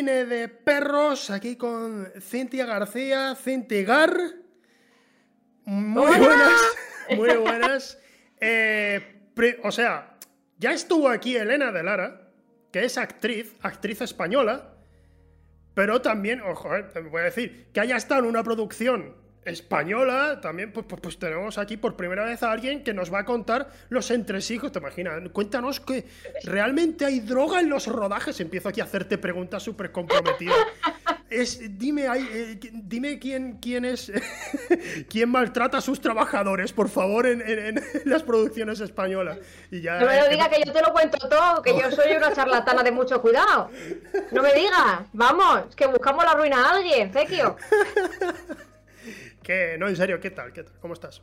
cine de perros aquí con Cintia García, Cintigar. Muy buenas, muy buenas. Eh, o sea, ya estuvo aquí Elena de Lara, que es actriz, actriz española, pero también, ojo, eh, voy a decir, que haya estado en una producción española, también pues, pues, pues, tenemos aquí por primera vez a alguien que nos va a contar los entresijos, te imaginas, cuéntanos que realmente hay droga en los rodajes, empiezo aquí a hacerte preguntas súper comprometidas. Es, dime, eh, dime quién, quién es, quién maltrata a sus trabajadores, por favor, en, las producciones españolas. Y ya, no me lo digas que yo te lo cuento todo, que yo soy una charlatana de mucho cuidado. No me digas, vamos, que buscamos la ruina a alguien, No, en serio, ¿qué tal? ¿Qué tal? ¿Cómo estás?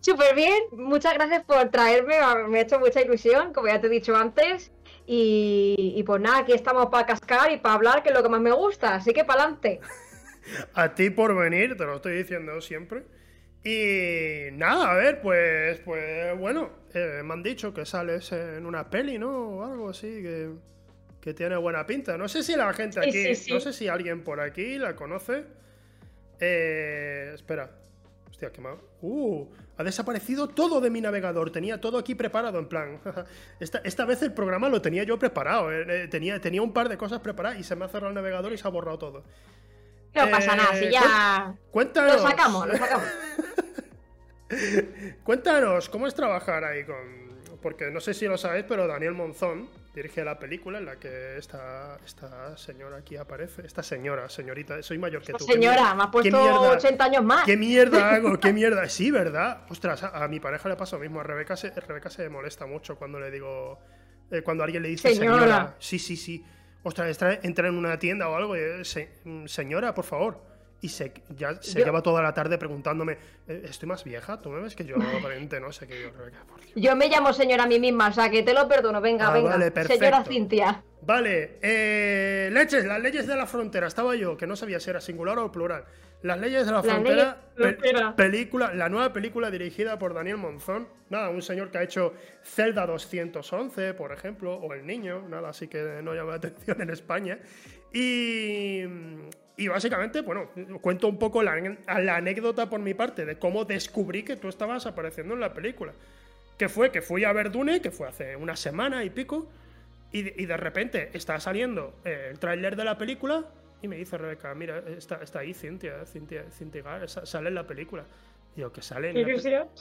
Súper bien, muchas gracias por traerme, me ha hecho mucha ilusión, como ya te he dicho antes. Y, pues nada, aquí estamos para cascar y para hablar, que es lo que más me gusta, así que para adelante. A ti por venir, te lo estoy diciendo siempre. Y nada, a ver, pues, pues bueno, eh, me han dicho que sales en una peli, ¿no? O algo así, que, que tiene buena pinta. No sé si la gente aquí, no sé si alguien por aquí la conoce. Eh, espera. Hostia, qué mal. Uh, ha desaparecido todo de mi navegador. Tenía todo aquí preparado, en plan. esta, esta vez el programa lo tenía yo preparado. Eh, eh, tenía, tenía un par de cosas preparadas y se me ha cerrado el navegador y se ha borrado todo. No pasa nada, si ya. Cuéntanos. Lo sacamos, lo sacamos. cuéntanos, ¿cómo es trabajar ahí con. Porque no sé si lo sabéis, pero Daniel Monzón dirige la película en la que esta, esta señora aquí aparece. Esta señora, señorita, soy mayor que tú. Señora, me ha puesto 80 años más. ¿Qué mierda hago? ¿Qué mierda? Sí, ¿verdad? Ostras, a, mi pareja le pasa lo mismo. A Rebeca se, Rebeca se molesta mucho cuando le digo. Eh, cuando alguien le dice señora. Sí, sí, sí. Ostras, entra en una tienda o algo y señora, por favor y se, ya se lleva toda la tarde preguntándome, eh, ¿estoy más vieja? ¿Tú me ves que yo aparente no sé qué yo, yo me llamo señora a mí misma, o sea que te lo perdono, venga, ah, venga. Señora Cintia. Vale, eh, leches, las leyes de la frontera, estaba yo, que no sabía si era singular o plural. Las leyes de la frontera, película, la nueva película dirigida por Daniel Monzón, nada, un señor que ha hecho Zelda 211, por ejemplo, o El Niño, nada, así que no llama la atención en España. Y, y básicamente, bueno, cuento un poco la, anécdota por mi parte de cómo descubrí que tú estabas apareciendo en la película. Que fue que fui a ver Dune, que fue hace una semana y pico, y, de repente está saliendo eh, el tráiler de la película y me dice Rebeca, mira, está, está ahí Cintia, Cintia, Cintia, sale en la película. Digo, que sale en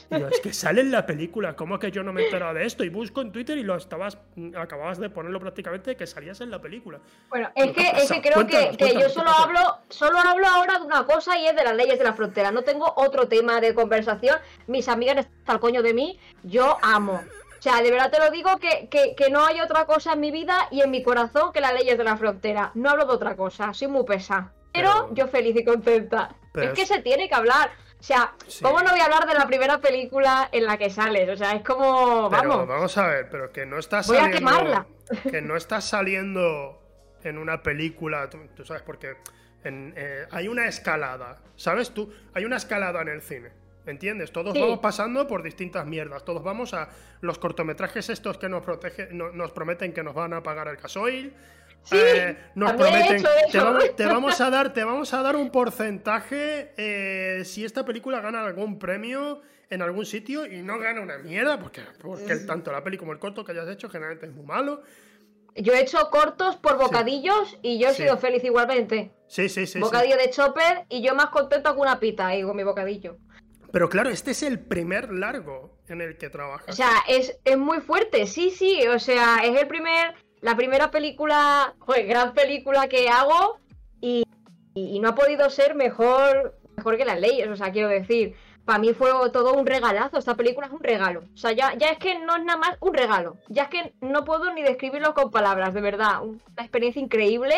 la es que sale en la película, ¿cómo que yo no me he enterado de esto? Y busco en Twitter y lo estabas, acababas de ponerlo prácticamente que salías en la película. Bueno, es que, es que creo que, que yo solo hablo, solo hablo ahora de una cosa y es de las leyes de la frontera. No tengo otro tema de conversación. Mis amigas están al coño de mí, yo amo. O sea, de verdad te lo digo que, que, que, no hay otra cosa en mi vida y en mi corazón que las leyes de la frontera. No hablo de otra cosa, soy muy pesa. Pero, yo feliz y contenta. es que se tiene que hablar. O sea, ¿cómo no voy a hablar de la primera película en la que sales? O sea, es como. Vamos. vamos a ver, pero que no estás voy saliendo. A quemarla. Que no estás saliendo en una película. Tú, sabes, porque eh, hay una escalada. ¿Sabes tú? Hay una escalada en el cine. ¿Entiendes? Todos vamos pasando por distintas mierdas. Todos vamos a los cortometrajes estos que nos, protege, nos prometen que nos van a pagar el gasoil. Sí, eh, nos prometen, te, vamos, a dar, te vamos a dar un porcentaje eh, si esta película gana algún premio en algún sitio y no gana una mierda, porque, porque tanto la peli como el corto que hayas hecho generalmente es muy malo. Yo he hecho cortos por bocadillos y yo he sido feliz igualmente. Sí, sí, sí. Bocadillo de chopper y yo más contento que una pita ahí con mi bocadillo. Pero claro, este es el primer largo en el que trabajas. O sea, es, es muy fuerte, sí, sí. O sea, es el primer la primera película, joder, gran película que hago y, no ha podido ser mejor, mejor que las leyes, o sea, quiero decir, para mí fue todo un regalazo, esta película es un regalo, o sea, ya, ya es que no es nada más un regalo, ya es que no puedo ni describirlo con palabras, de verdad, una experiencia increíble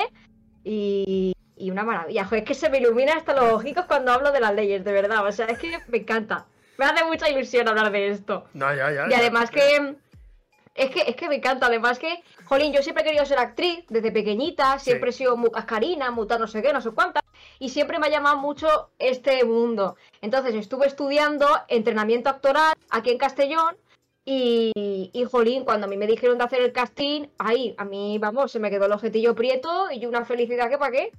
y, una maravilla, joder, es que se me ilumina hasta los ojitos cuando hablo de las leyes, de verdad, o sea, es que me encanta. Me hace mucha ilusión hablar de esto. No, ya, ya, y además que es que, es que me encanta, además que, jolín, yo siempre he querido ser actriz desde pequeñita, siempre he sido muy cascarina, muy no sé qué, no sé cuántas, y siempre me ha llamado mucho este mundo. Entonces estuve estudiando entrenamiento actoral aquí en Castellón Y, y jolín, cuando a mí me dijeron de hacer el casting, ahí, a mí, vamos, se me quedó el objetillo prieto y una felicidad que para qué.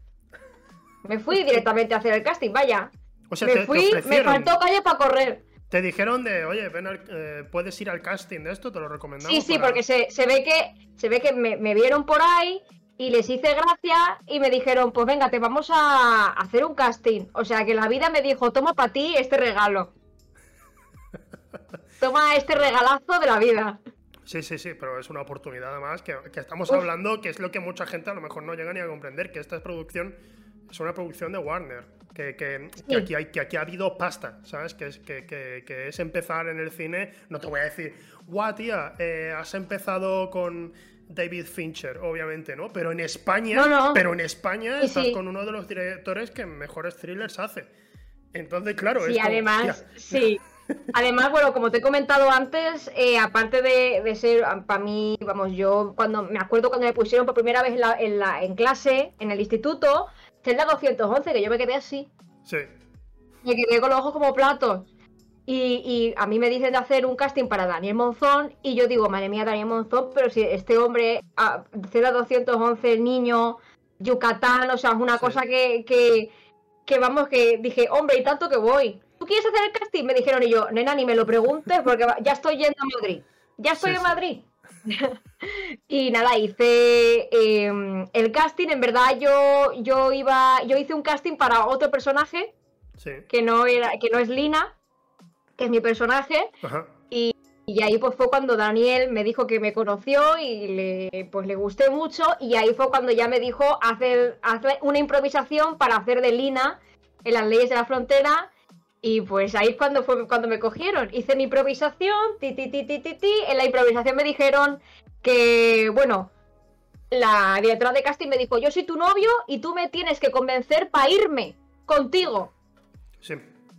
Me fui directamente a hacer el casting, vaya. O sea, me fui, me faltó calle para correr. Te dijeron de, oye, ven eh, puedes ir al casting de esto, te lo recomendamos. Sí, sí, porque se, ve que, se ve que me, me, vieron por ahí y les hice gracia y me dijeron, pues venga, te vamos a hacer un casting. O sea que la vida me dijo, toma para ti este regalo. toma este regalazo de la vida. Sí, sí, sí, pero es una oportunidad además que, que estamos hablando, que es lo que mucha gente a lo mejor no llega ni a comprender, que esta producción es una producción de Warner. Que, que, aquí, hay, que aquí ha habido pasta, ¿sabes? Que es, que, es empezar en el cine. No te voy a decir, guau, tía, eh, has empezado con David Fincher, obviamente, ¿no? Pero en España, pero en España estás con uno de los directores que mejores thrillers hace. Entonces, claro, sí, además, sí. Además, bueno, como te he comentado antes, eh, aparte de, ser, para mí, vamos, yo cuando me acuerdo cuando me pusieron por primera vez en, la, en, clase, en el instituto, la 211, que yo me quedé así. Sí. Me quedé con los ojos como platos. Y, a mí me dicen de hacer un casting para Daniel Monzón y yo digo, madre mía, Daniel Monzón, pero si este hombre, a, Celda 211, el niño, Yucatán, o sea, es una cosa que, que, vamos, que dije, hombre, y tanto que voy. ¿Tú quieres hacer el casting? Me dijeron y yo, nena, ni me lo preguntes porque ya estoy yendo a Madrid. Ya estoy en Madrid. y nada, hice em, el casting. En verdad, yo, yo iba. Yo hice un casting para otro personaje. Que no era, que no es Lina, que es mi personaje. Y, ahí pues fue cuando Daniel me dijo que me conoció y le, pues le gusté mucho. Y ahí fue cuando ya me dijo hacer, hacer una improvisación para hacer de Lina en las leyes de la frontera y pues ahí es cuando fue cuando me cogieron. Hice mi improvisación, ti, ti, ti, ti, ti, ti. En la improvisación me dijeron que, bueno, la directora de casting me dijo, yo soy tu novio y tú me tienes que convencer para irme contigo. Sí.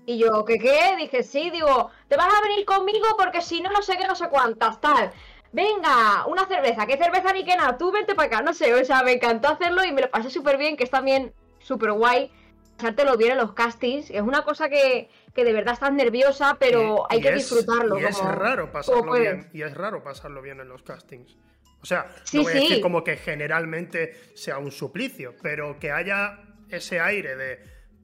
Y yo, ¿qué qué? Dije, sí, digo, te vas a venir conmigo porque si no, no sé qué, no sé cuántas, tal. Venga, una cerveza, ¿qué cerveza ni qué nada? Tú vente para acá, no sé, o sea, me encantó hacerlo y me lo pasé súper bien, que es también súper guay lo bien en los castings. Es una cosa que, de verdad estás nerviosa, pero hay que disfrutarlo. Y es raro pasarlo bien. Y es raro pasarlo bien en los castings. O sea, no voy a decir como que generalmente sea un suplicio, pero que haya ese aire de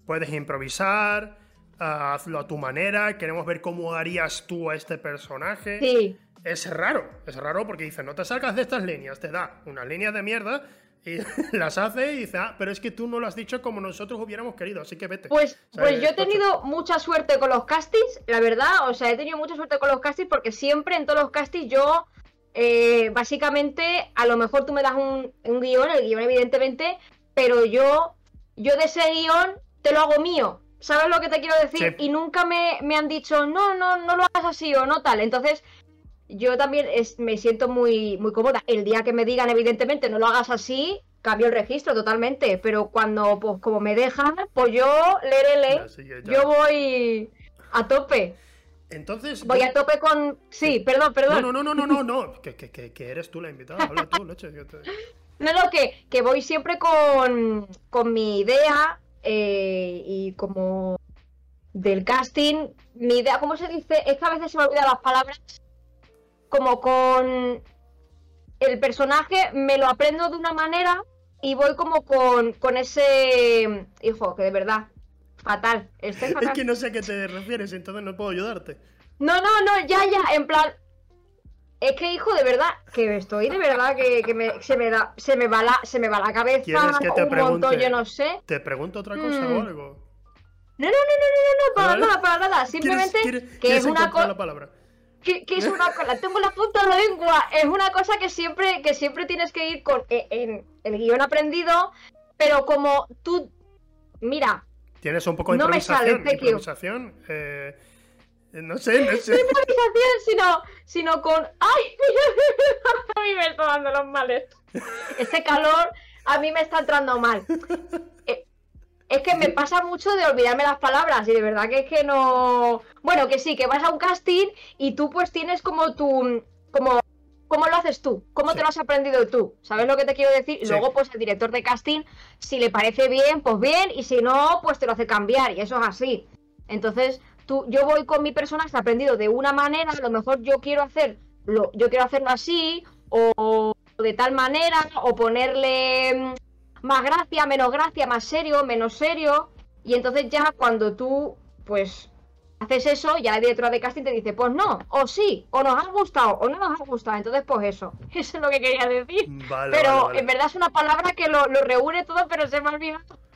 puedes improvisar, ah, hazlo a tu manera, queremos ver cómo harías tú a este personaje. Sí. Es raro, es raro porque dice, no te salgas de estas líneas, te da una línea de mierda y las hace y dice, ah, pero es que tú no lo has dicho como nosotros hubiéramos querido, así que vete. Pues, pues yo he tenido mucha suerte con los castings, la verdad, o sea, he tenido mucha suerte con los castings porque siempre en todos los castings yo, eh, básicamente, a lo mejor tú me das un, guion, el guion evidentemente, pero yo, yo de ese guion te lo hago mío. ¿Sabes lo que te quiero decir? Y nunca me, me han dicho, no, no, no lo hagas así o no tal. Entonces, yo también me siento muy, muy cómoda. El día que me digan, evidentemente, no lo hagas así, cambio el registro totalmente. Pero cuando, pues como me dejan, pues yo, lerele, yo voy a tope. Entonces. Voy a tope con. Sí, perdón, perdón. No, no, no, no, no, no. que, que, que, eres tú la invitada. Habla tú, leche. No, no, que, que voy siempre con, con mi idea eh, y como del casting. Mi idea, ¿cómo se dice? Es que a veces se me olvidan las palabras como con el personaje me lo aprendo de una manera y voy como con, con ese hijo, que de verdad, fatal. Es que no sé a qué te refieres, entonces no puedo ayudarte. No, no, no, ya, ya, en plan. Es que, hijo, de verdad, que estoy de verdad que, se me da, se me va la, se me va la cabeza que te un montón, yo no sé. ¿Te pregunto otra cosa o mm. algo? No, no, no, no, no, no, para nada, para nada. Simplemente que es una cosa que, es una cosa, tengo la punta de la lengua, es una cosa que siempre, que siempre tienes que ir con e, en, el guion aprendido, pero como tú, mira, tienes un poco de improvisación, improvisación eh, no sé, no sé. No improvisación, sino, sino con, ay, a mí me está dando los males. Este calor a mí me está entrando mal. Es que me pasa mucho de olvidarme las palabras y de verdad que es que no... Bueno, que sí, que vas a un casting y tú pues tienes como tu... como ¿Cómo lo haces tú? ¿Cómo te lo has aprendido tú? ¿Sabes lo que te quiero decir? Y luego, pues el director de casting, si le parece bien, pues bien, y si no, pues te lo hace cambiar, y eso es así. Entonces, tú, yo voy con mi personaje aprendido de una manera, a lo mejor yo quiero hacerlo, yo quiero hacerlo así, o de tal manera, o ponerle más gracia, menos gracia, más serio, menos serio. Y entonces ya cuando tú, pues, haces eso, ya el directora de casting te dice, pues no, o sí, o nos ha gustado, o no nos ha gustado. Entonces, pues eso, eso es lo que quería decir. pero en verdad es una palabra que lo, reúne todo, pero se me ha olvidado.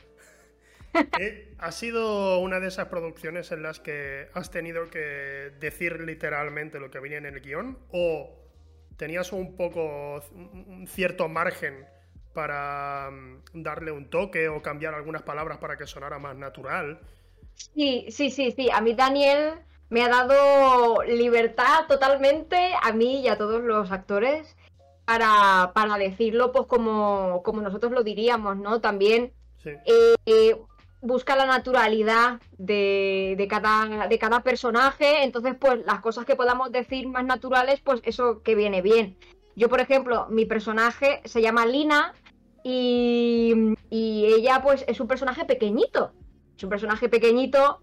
Eh, ¿Ha sido una de esas producciones en las que has tenido que decir literalmente lo que venía en el guion? ¿O tenías un poco, un cierto margen para mm, darle un toque o cambiar algunas palabras para que sonara más natural? Sí, sí, sí, sí. A mí Daniel me ha dado libertad totalmente, a mí y a todos los actores, para, para decirlo pues como, como nosotros lo diríamos, ¿no? También eh, busca la naturalidad de, de, cada, de cada personaje, entonces pues las cosas que podamos decir más naturales, pues eso que viene bien. Yo, por ejemplo, mi personaje se llama Lina y, ella pues es un personaje pequeñito es un personaje pequeñito,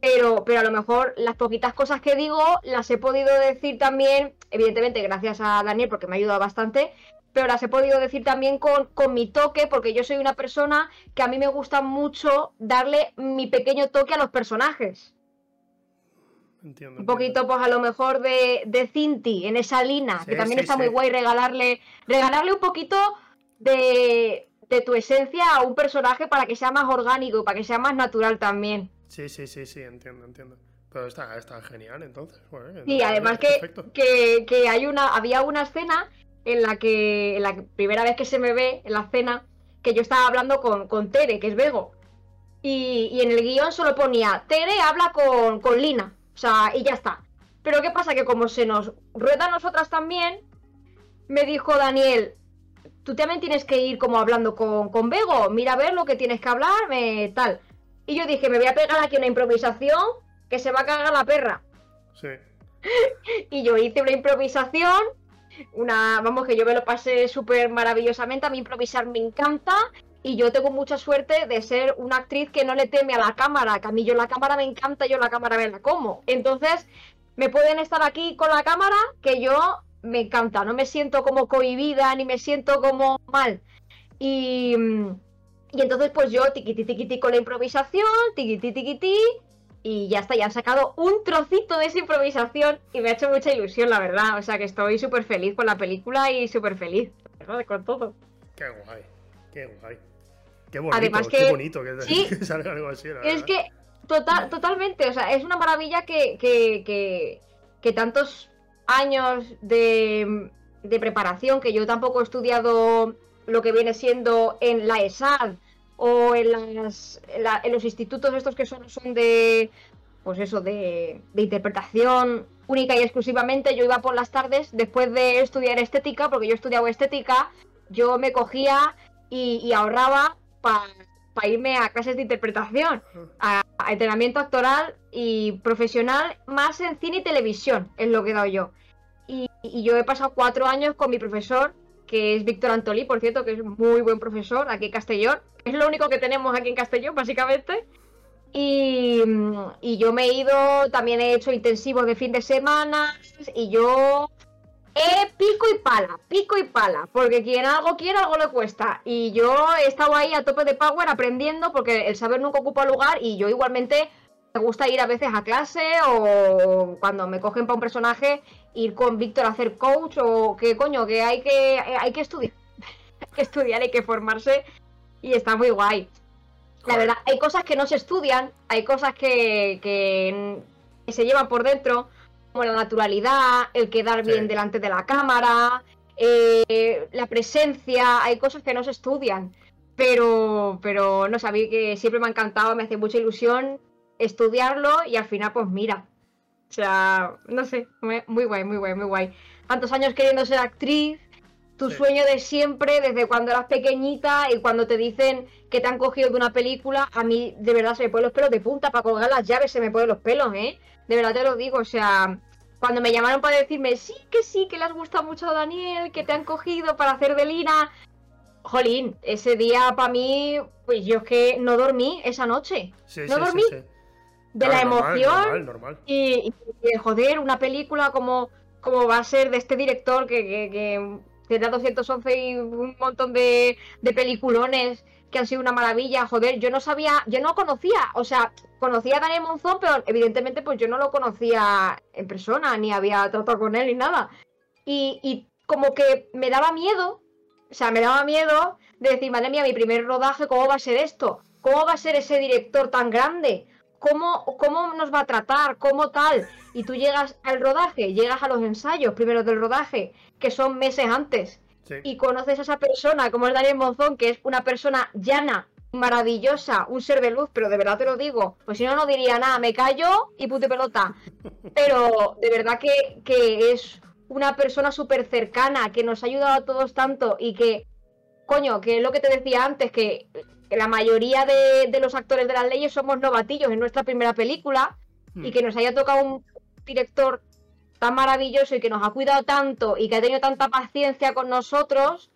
pero, pero a lo mejor las poquitas cosas que digo las he podido decir también, evidentemente gracias a Daniel porque me ha ayudado bastante, pero las he podido decir también con, con, mi toque, porque yo soy una persona que a mí me gusta mucho darle mi pequeño toque a los personajes. Entiendo, un poquito, pues a lo mejor de, de Cinti en esa lina, que también está muy guay regalarle, regalarle un poquito de, de tu esencia a un personaje para que sea más orgánico, para que sea más natural también. Sí, sí, sí, sí, entiendo, entiendo. Pero está, está genial, entonces. sí, además que, que, hay una, había una escena en la que, la primera vez que se me ve en la escena, que yo estaba hablando con, con Tere, que es Vego. Y, y en el guion solo ponía, Tere habla con, con Lina. O sea, y ya está. Pero ¿qué pasa? Que como se nos rueda a nosotras también, me dijo Daniel, tú también tienes que ir como hablando con, con Bego, mira a ver lo que tienes que hablar, me, tal. Y yo dije, me voy a pegar aquí una improvisación que se va a cagar la perra. Sí. y yo hice una improvisación, una, vamos, que yo me lo pasé súper maravillosamente, a mí improvisar me encanta y yo tengo mucha suerte de ser una actriz que no le teme a la cámara, que a mí yo la cámara me encanta, yo la cámara me la como. Entonces, me pueden estar aquí con la cámara que yo me encanta, no me siento como cohibida ni me siento como mal. Y, y entonces pues yo tiquiti tiquiti con la improvisación, tiquiti tiquiti y ya está, ya han sacado un trocito de esa improvisación y me ha hecho mucha ilusión, la verdad. O sea que estoy súper feliz con la película y súper feliz, Con todo. Qué guay, qué guay. Qué bonito, Además que, qué bonito que, salga algo así. es que total, totalmente, o sea, es una maravilla que, que, que, tantos años de, preparación, que yo tampoco he estudiado lo que viene siendo en la ESAD o en, en, los institutos estos que son, son de, pues eso, de, interpretación única y exclusivamente. Yo iba por las tardes, después de estudiar estética, porque yo he estudiado estética, yo me cogía y, ahorraba para irme a clases de interpretación, a, a, entrenamiento actoral y profesional, más en cine y televisión, es lo que he dado yo. Y, yo he pasado cuatro años con mi profesor, que es Víctor Antolí, por cierto, que es muy buen profesor aquí en Castellón. Es lo único que tenemos aquí en Castellón, básicamente. Y, yo me he ido, también he hecho intensivos de fin de semana y yo he pico y pala, pico y pala, porque quien algo quiere, algo le cuesta. Y yo he estado ahí a tope de power aprendiendo, porque el saber nunca ocupa lugar y yo igualmente me gusta ir a veces a clase o cuando me cogen para un personaje ir con Víctor a hacer coach o que coño, que hay que, hay que estudiar, hay que estudiar, hay que formarse y está muy guay. La verdad, hay cosas que no se estudian, hay cosas que, que, se llevan por dentro, como la naturalidad, el quedar bien delante de la cámara, eh, la presencia, hay cosas que no se estudian. Pero, pero no sabía que siempre me ha encantado, me hace mucha ilusión estudiarlo y al final, pues mira. O sea, no sé, muy guay, muy guay, muy guay. Tantos años queriendo ser actriz, tu sueño de siempre, desde cuando eras pequeñita y cuando te dicen que te han cogido de una película, a mí de verdad se me ponen los pelos de punta para colgar las llaves, se me ponen los pelos, ¿eh? De verdad te lo digo, o sea, cuando me llamaron para decirme, sí, que sí, que le has gustado mucho a Daniel, que te han cogido para hacer de Lina, jolín, ese día para mí, pues yo es que no dormí esa noche. no dormí. de la emoción Y, joder, una película como, como va a ser de este director que, que, que tendrá 211 y un montón de, de peliculones han sido una maravilla, joder, yo no sabía, yo no conocía, o sea, conocía a Daniel Monzón, pero evidentemente pues yo no lo conocía en persona, ni había tratado con él ni nada. Y, y como que me daba miedo, o sea, me daba miedo de decir, madre mía, mi primer rodaje, ¿cómo va a ser esto? ¿Cómo va a ser ese director tan grande? ¿Cómo, ¿Cómo nos va a tratar? ¿Cómo tal? Y tú llegas al rodaje, llegas a los ensayos primero del rodaje, que son meses antes, y conoces a esa persona, como es Daniel Monzón, que es una persona llana, maravillosa, un ser de luz, pero de verdad te lo digo, pues si no, no diría nada, me callo y pute pelota. Pero de verdad que, que es una persona súper cercana, que nos ha ayudado a todos tanto y que, coño, que es lo que te decía antes, que, la mayoría de, los actores de las leyes somos novatillos en nuestra primera película y hmm. que nos haya tocado un director tan maravilloso y que nos ha cuidado tanto y que ha tenido tanta paciencia con nosotros,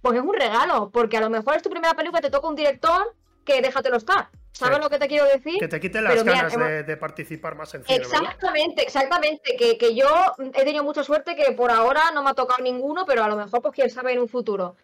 pues es un regalo, porque a lo mejor es tu primera película, te toca un director que déjatelo estar. ¿Sabes lo que te quiero decir? Que te quite las ganas de, participar más en cine. Exactamente, exactamente. Que, yo he tenido mucha suerte que por ahora no me ha tocado ninguno, pero a lo mejor, pues quién sabe en un futuro.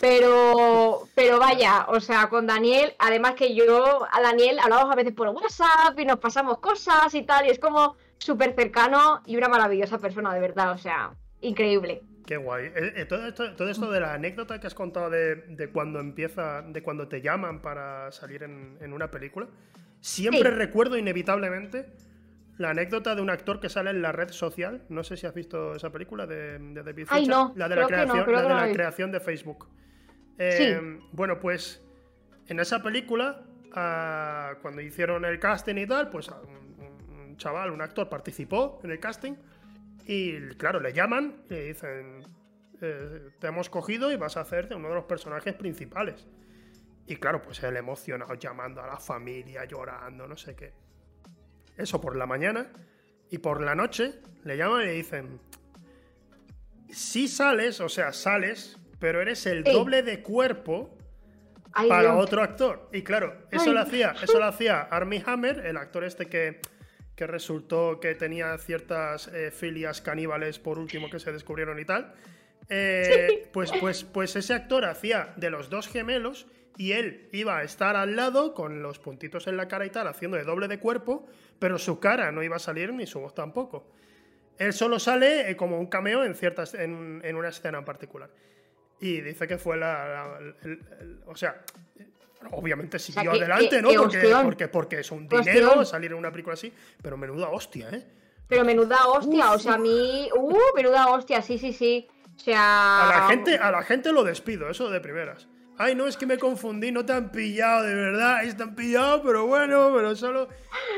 Pero, pero vaya, o sea, con Daniel, además que yo a Daniel hablamos a veces por WhatsApp y nos pasamos cosas y tal, y es como súper cercano y una maravillosa persona, de verdad, o sea, increíble. Qué guay. Eh, eh, todo, esto, todo esto de la anécdota que has contado de, cuando empieza, de cuando te llaman para salir en, una película, siempre recuerdo inevitablemente la anécdota de un actor que sale en la red social. No sé si has visto esa película de, de David Ay, no, la de la, creación, la, de la creación de Facebook. Eh, bueno, pues en esa película, ah, cuando hicieron el casting y tal, pues chaval, un actor participó en el casting y claro, le llaman y le dicen, eh, te hemos cogido y vas a hacerte uno de los personajes principales. Y claro, pues él emocionado, llamando a la familia, llorando, no sé qué. Eso por la mañana. Y por la noche le llaman y le dicen, si sales, o sea, sales, pero eres el doble de cuerpo para otro actor. Y claro, eso lo hacía, eso lo hacía Armie Hammer, el actor este que que resultó que tenía ciertas eh, filias caníbales por último que se descubrieron y tal. Eh, pues, pues, pues ese actor hacía de los dos gemelos y él iba a estar al lado con los puntitos en la cara y tal, haciendo de doble de cuerpo, pero su cara no iba a salir ni su voz tampoco. Él solo sale eh, como un cameo en, ciertas, en, una escena en particular. Y dice que fue la. o sea, Obviamente siguió adelante, ¿no? porque, porque, es un dinero salir en una película así, pero menuda hostia, ¿eh? Pero menuda hostia, o sea, a mí. Uh, menuda hostia, sí, sí, sí. O sea. A la gente, a la gente lo despido, eso de primeras. Ay, no, es que me confundí, no te han pillado, de verdad. Están pillado, pero bueno, pero solo.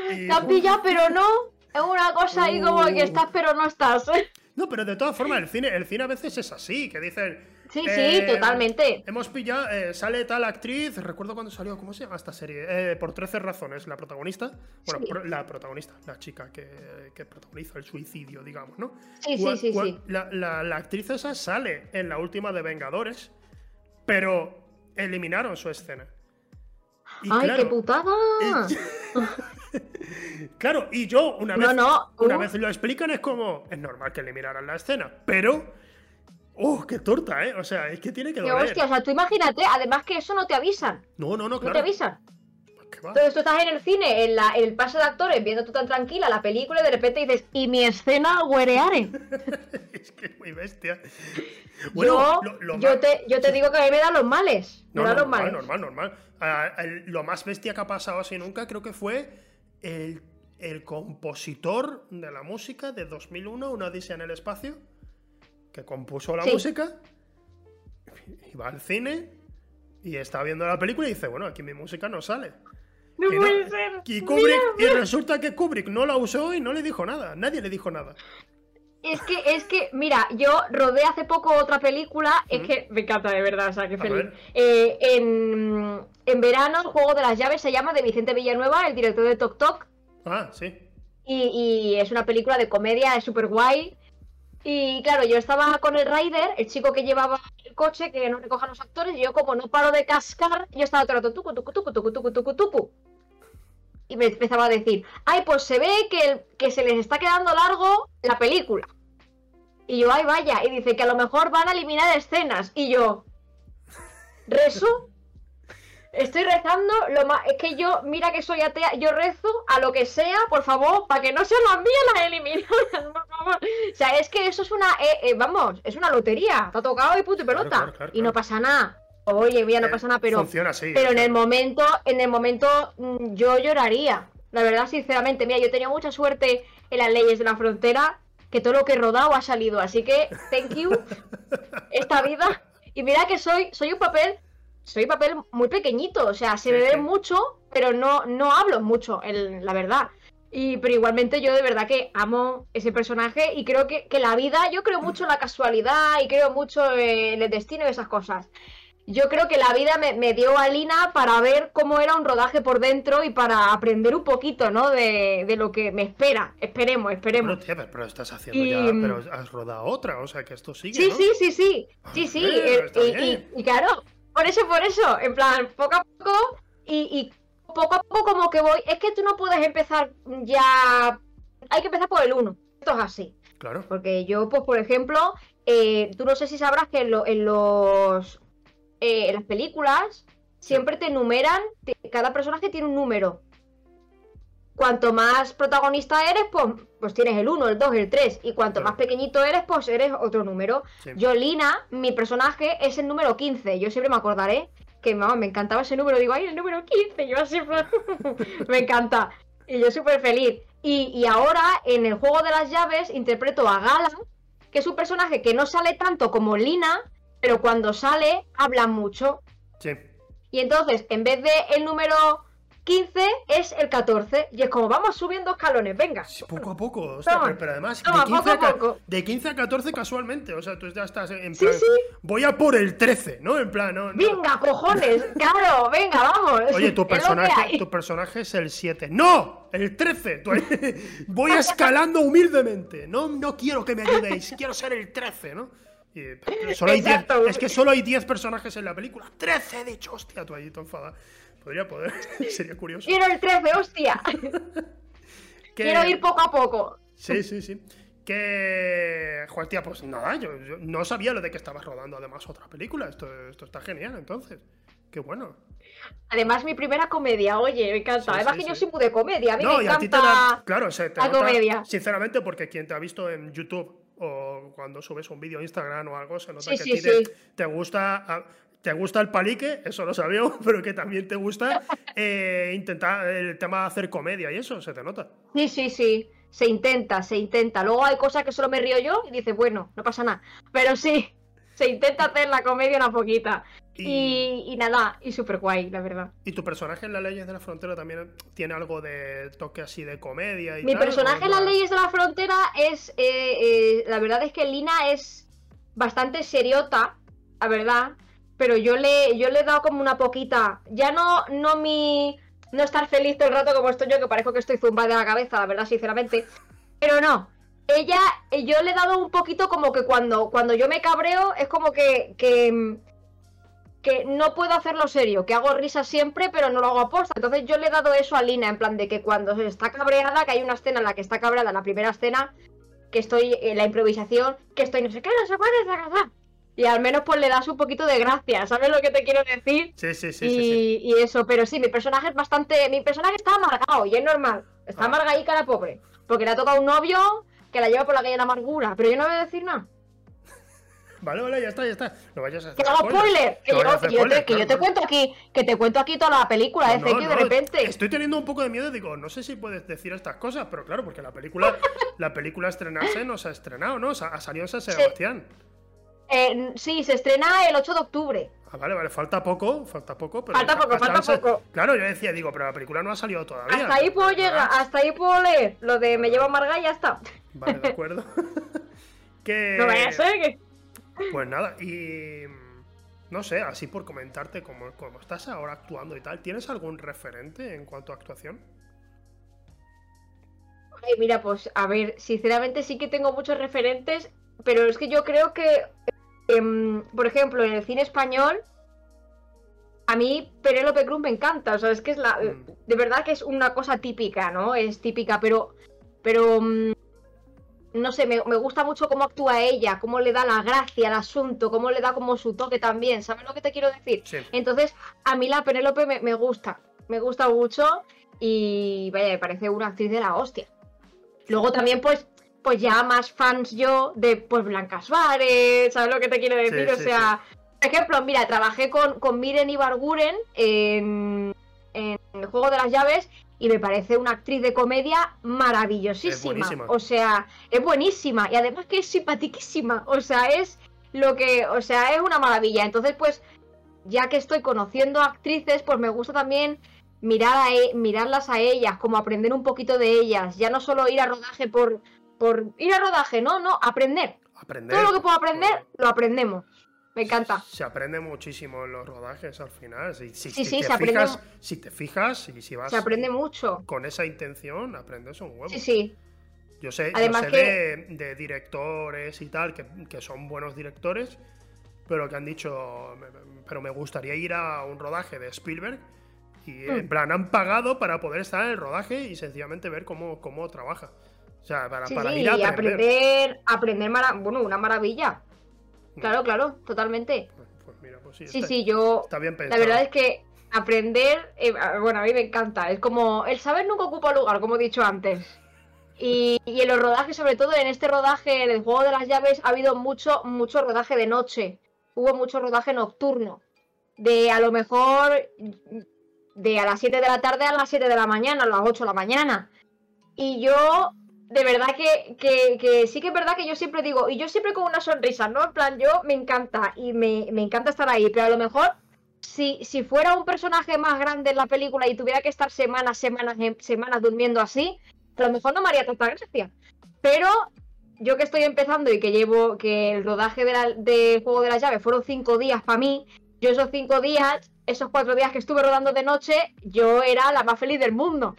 te han pillado, pero no. Es una cosa ahí como que uh. estás, pero no estás. No, pero de todas formas, el cine, el cine a veces es así, que dicen Sí, sí, eh, totalmente. Hemos pillado, eh, sale tal actriz, recuerdo cuando salió, ¿cómo se llama esta serie? Eh, por 13 razones, la protagonista, bueno, la protagonista, la chica que, que, protagoniza el suicidio, digamos, ¿no? Sí, sí, sí, sí. La, la, actriz esa sale en la última de Vengadores, pero eliminaron su escena. ¡Ay, qué putada! claro, y yo una vez, una uh. vez lo explican es como, es normal que eliminaran la escena, pero ¡Oh, qué torta, eh! O sea, es que tiene que doler. hostia, o sea, tú imagínate, además que eso no te avisan. No, no, no, claro. No te avisan. Entonces tú estás en el cine, en, la, el paso de actores, viendo tú tan tranquila la película y de repente dices, ¿y mi escena huereare? es que es muy bestia. Bueno, yo, te, yo te digo que a mí me dan los males. No, me dan normal, los normal, normal. Ah, lo más bestia que ha pasado así nunca creo que fue el, el compositor de la música de 2001, Una Odisea en el Espacio que compuso la música, y va al cine y está viendo la película y dice, bueno, aquí mi música no sale. No puede ser. Y, Kubrick, y resulta que Kubrick no la usó y no le dijo nada. Nadie le dijo nada. Es que, es que, mira, yo rodé hace poco otra película, es que me encanta de verdad, o sea, qué feliz. Eh, en, en, verano, el juego de las llaves se llama de Vicente Villanueva, el director de Tok Tok. Ah, sí. Y, y es una película de comedia, es súper guay. Y claro, yo estaba con el rider, el chico que llevaba el coche, que no recoja los actores, y yo como no paro de cascar, yo estaba todo el rato tucu, tucu, tucu, tucu, tucu, tucu, tucu. y me empezaba a decir, ay, pues se ve que, que se les está quedando largo la película. Y yo, ay, vaya, y dice que a lo mejor van a eliminar escenas. Y yo, rezo, estoy rezando, lo más, es que yo, mira que soy atea, yo rezo a lo que sea, por favor, para que no sean las mías las eliminadas, por favor. O sea, es que eso es una, eh, eh, vamos, es una lotería, te ha tocado y puto y pelota. y no pasa nada. Oye, mira, no eh, pasa nada, pero, pero en el momento, en el momento mm, yo lloraría. La verdad, sinceramente, mira, yo he tenido mucha suerte en las leyes de la frontera, que todo lo que he rodado ha salido, así que thank you esta vida. Y mira que soy, soy un papel, soy papel muy pequeñito, o sea, se me ve mucho, pero no, no hablo mucho, la verdad. Y, pero igualmente yo de verdad que amo ese personaje y creo que, que la vida, yo creo mucho en la casualidad y creo mucho en el destino y esas cosas yo creo que la vida me, dio a Lina para ver cómo era un rodaje por dentro y para aprender un poquito, ¿no? De, lo que me espera. Esperemos, esperemos. Pero, pero estás haciendo ya, pero has rodado otra, o sea que esto sigue. Sí, sí, sí, sí. Sí, sí. Eh, y, claro, por eso, por eso. En plan, poco a poco y, poco a poco como que voy. Es que tú no puedes empezar ya. Hay que empezar por el uno. Esto es así. Claro. Porque yo, pues, por ejemplo, eh, tú no sé si sabrás que en los eh, las películas siempre te enumeran, cada personaje tiene un número. Cuanto más protagonista eres, pues, pues tienes el 1, el 2, el 3. Y cuanto más pequeñito eres, pues eres otro número. Yo, Lina, mi personaje es el número 15. Yo siempre me acordaré que mamá, me encantaba ese número. Digo, ay, el número 15. Yo así, me encanta. Y yo súper feliz. Y, y ahora, en el juego de las llaves, interpreto a Gala, que es un personaje que no sale tanto como Lina, pero cuando sale habla mucho. Sí. Y entonces, en vez de el número 15 es el 14. Y es como vamos subiendo escalones, venga. poco a poco. pero, además, de, 15 a, 14 casualmente. O sea, tú ya estás en plan. Voy a por el 13, ¿no? En plan, no, Venga, cojones. claro, venga, vamos. Oye, tu personaje, tu personaje es el 7. ¡No! El 13. Voy escalando humildemente. No, no quiero que me ayudéis. Quiero ser el 13, ¿no? solo hay es que solo hay 10 personajes en la película. 13, de hecho, hostia, tú ahí te enfada. Podría poder, sería curioso. Quiero el 13, hostia. Quiero ir poco a poco. Sí, sí, sí. Que. Joder, tía, pues nada, yo, no sabía lo de que estabas rodando además otra película. Esto, esto está genial, entonces. Qué bueno. Además, mi primera comedia, oye, me encanta. Además, que yo soy muy de comedia. A mí me encanta. Claro, se te la comedia. Sinceramente, porque quien te ha visto en YouTube o cuando subes un vídeo a Instagram o algo, se nota que a ti te, gusta. Te gusta el palique, eso lo sabíamos, pero que también te gusta eh, intentar el tema de hacer comedia y eso, se te nota. Sí, sí, sí, se intenta, se intenta. Luego hay cosas que solo me río yo y dices, bueno, no pasa nada. Pero sí, se intenta hacer la comedia una poquita. Y, nada, y súper guay, la verdad. ¿Y tu personaje en Las Leyes de la Frontera también tiene algo de toque así de comedia? Y Mi personaje en Las Leyes de la Frontera es. Eh, eh, la verdad es que Lina es bastante seriota, la verdad. Pero yo le, yo le he dado como una poquita. Ya no, no mi. No estar feliz todo el rato como estoy yo, que parezco que estoy zumbada de la cabeza, la verdad, sinceramente. Pero no, ella, yo le he dado un poquito como que cuando, cuando yo me cabreo es como que, que, no puedo hacerlo serio, que hago risa siempre, pero no lo hago aposta. Entonces yo le he dado eso a Lina, en plan de que cuando está cabreada, que hay una escena en la que está cabreada, la primera escena, que estoy en la improvisación, que estoy no sé qué, no sé cuál Y al menos pues le das un poquito de gracia, ¿sabes lo que te quiero decir? Sí, sí, sí. Y, eso, pero sí, mi personaje es bastante. Mi personaje está amargado y es normal. Está ah. amargadica la pobre. Porque le ha tocado un novio que la lleva por la calle de la amargura. Pero yo no voy a decir nada. Vale, vale, ya está, ya está. No vayas a hacer. Que hago spoiler. Que, yo, te, que yo te cuento aquí, que te cuento aquí toda la película, no, que de repente. Estoy teniendo un poco de miedo, digo, no sé si puedes decir estas cosas, pero claro, porque la película, la película estrenarse no se ha estrenado, ¿no? ha salido en San Sebastián. Eh, sí, se estrena el 8 de octubre. Ah, vale, vale, falta poco, falta poco. Pero falta poco, falta poco. Claro, yo decía, digo, pero la película no ha salido todavía. Hasta ahí puedo llegar, hasta ahí puedo leer. Lo de me lleva amarga y ya está. Vale, de acuerdo. que... No vaya a ser que. Pues nada, y. No sé, así por comentarte cómo, estás ahora actuando y tal, ¿tienes algún referente en cuanto a actuación? Ay, mira, pues a ver, sinceramente sí que tengo muchos referentes, pero es que yo creo que Em, por ejemplo, en el cine español a mí Penélope Cruz me encanta, o sea, es que es la... Mm. De verdad que es una cosa típica, ¿no? Es típica, pero... Pero... Mm, no sé, me, gusta mucho cómo actúa ella, cómo le da la gracia al asunto, cómo le da como su toque también, ¿sabes lo que te quiero decir? Entonces, a mí la Penélope me, gusta, me gusta mucho y vaya, me parece una actriz de la hostia. Luego también, pues, pues ya más fans yo de pues Blancas Suárez, ¿sabes lo que te quiero decir? o sea, por ejemplo, mira, trabajé con, con Miren Ibarguren en, en el juego de las llaves y me parece una actriz de comedia maravillosísima. o sea, es buenísima y además que es simpaticísima. O sea, es lo que, o sea, es una maravilla. Entonces, pues, ya que estoy conociendo actrices, pues me gusta también mirar a e, mirarlas a ellas, como aprender un poquito de ellas. Ya no solo ir a rodaje por, por ir a rodaje, no, no, aprender. aprender. Todo lo que puedo aprender, lo aprendemos. Me encanta. Se, aprende muchísimo en los rodajes al final. Si, sí, sí, te se fijas, Si te fijas y si vas. Se aprende mucho. Con esa intención, aprendes un huevo. Sí, sí. Yo sé, Además de, directores y tal, que, son buenos directores, pero que han dicho, pero me gustaría ir a un rodaje de Spielberg y en mm. plan han pagado para poder estar en el rodaje y sencillamente ver cómo, cómo trabaja. O sea, para, para ir a aprender. aprender, bueno, una maravilla. Claro, claro, totalmente. Pues, pues mira, pues sí. Sí, sí, yo. Está bien pensado. La verdad es que aprender, eh, bueno, a mí me encanta. Es como. El saber nunca ocupa lugar, como he dicho antes. Y, y, en los rodajes, sobre todo en este rodaje, en el juego de las llaves, ha habido mucho, mucho rodaje de noche. Hubo mucho rodaje nocturno. De a lo mejor. De a las 7 de la tarde a las 7 de la mañana, a las 8 de la mañana. Y yo de verdad que, sí que es verdad que yo siempre digo, y yo siempre con una sonrisa, ¿no? En plan, yo me encanta y me, encanta estar ahí, pero a lo mejor si, si fuera un personaje más grande en la película y tuviera que estar semanas, semanas, em, semanas durmiendo así, a lo mejor no me haría tanta gracia. Pero yo que estoy empezando y que llevo, que el rodaje de, Juego de las Llaves fueron cinco días para mí, yo esos cinco días, esos cuatro días que estuve rodando de noche, yo era la más feliz del mundo.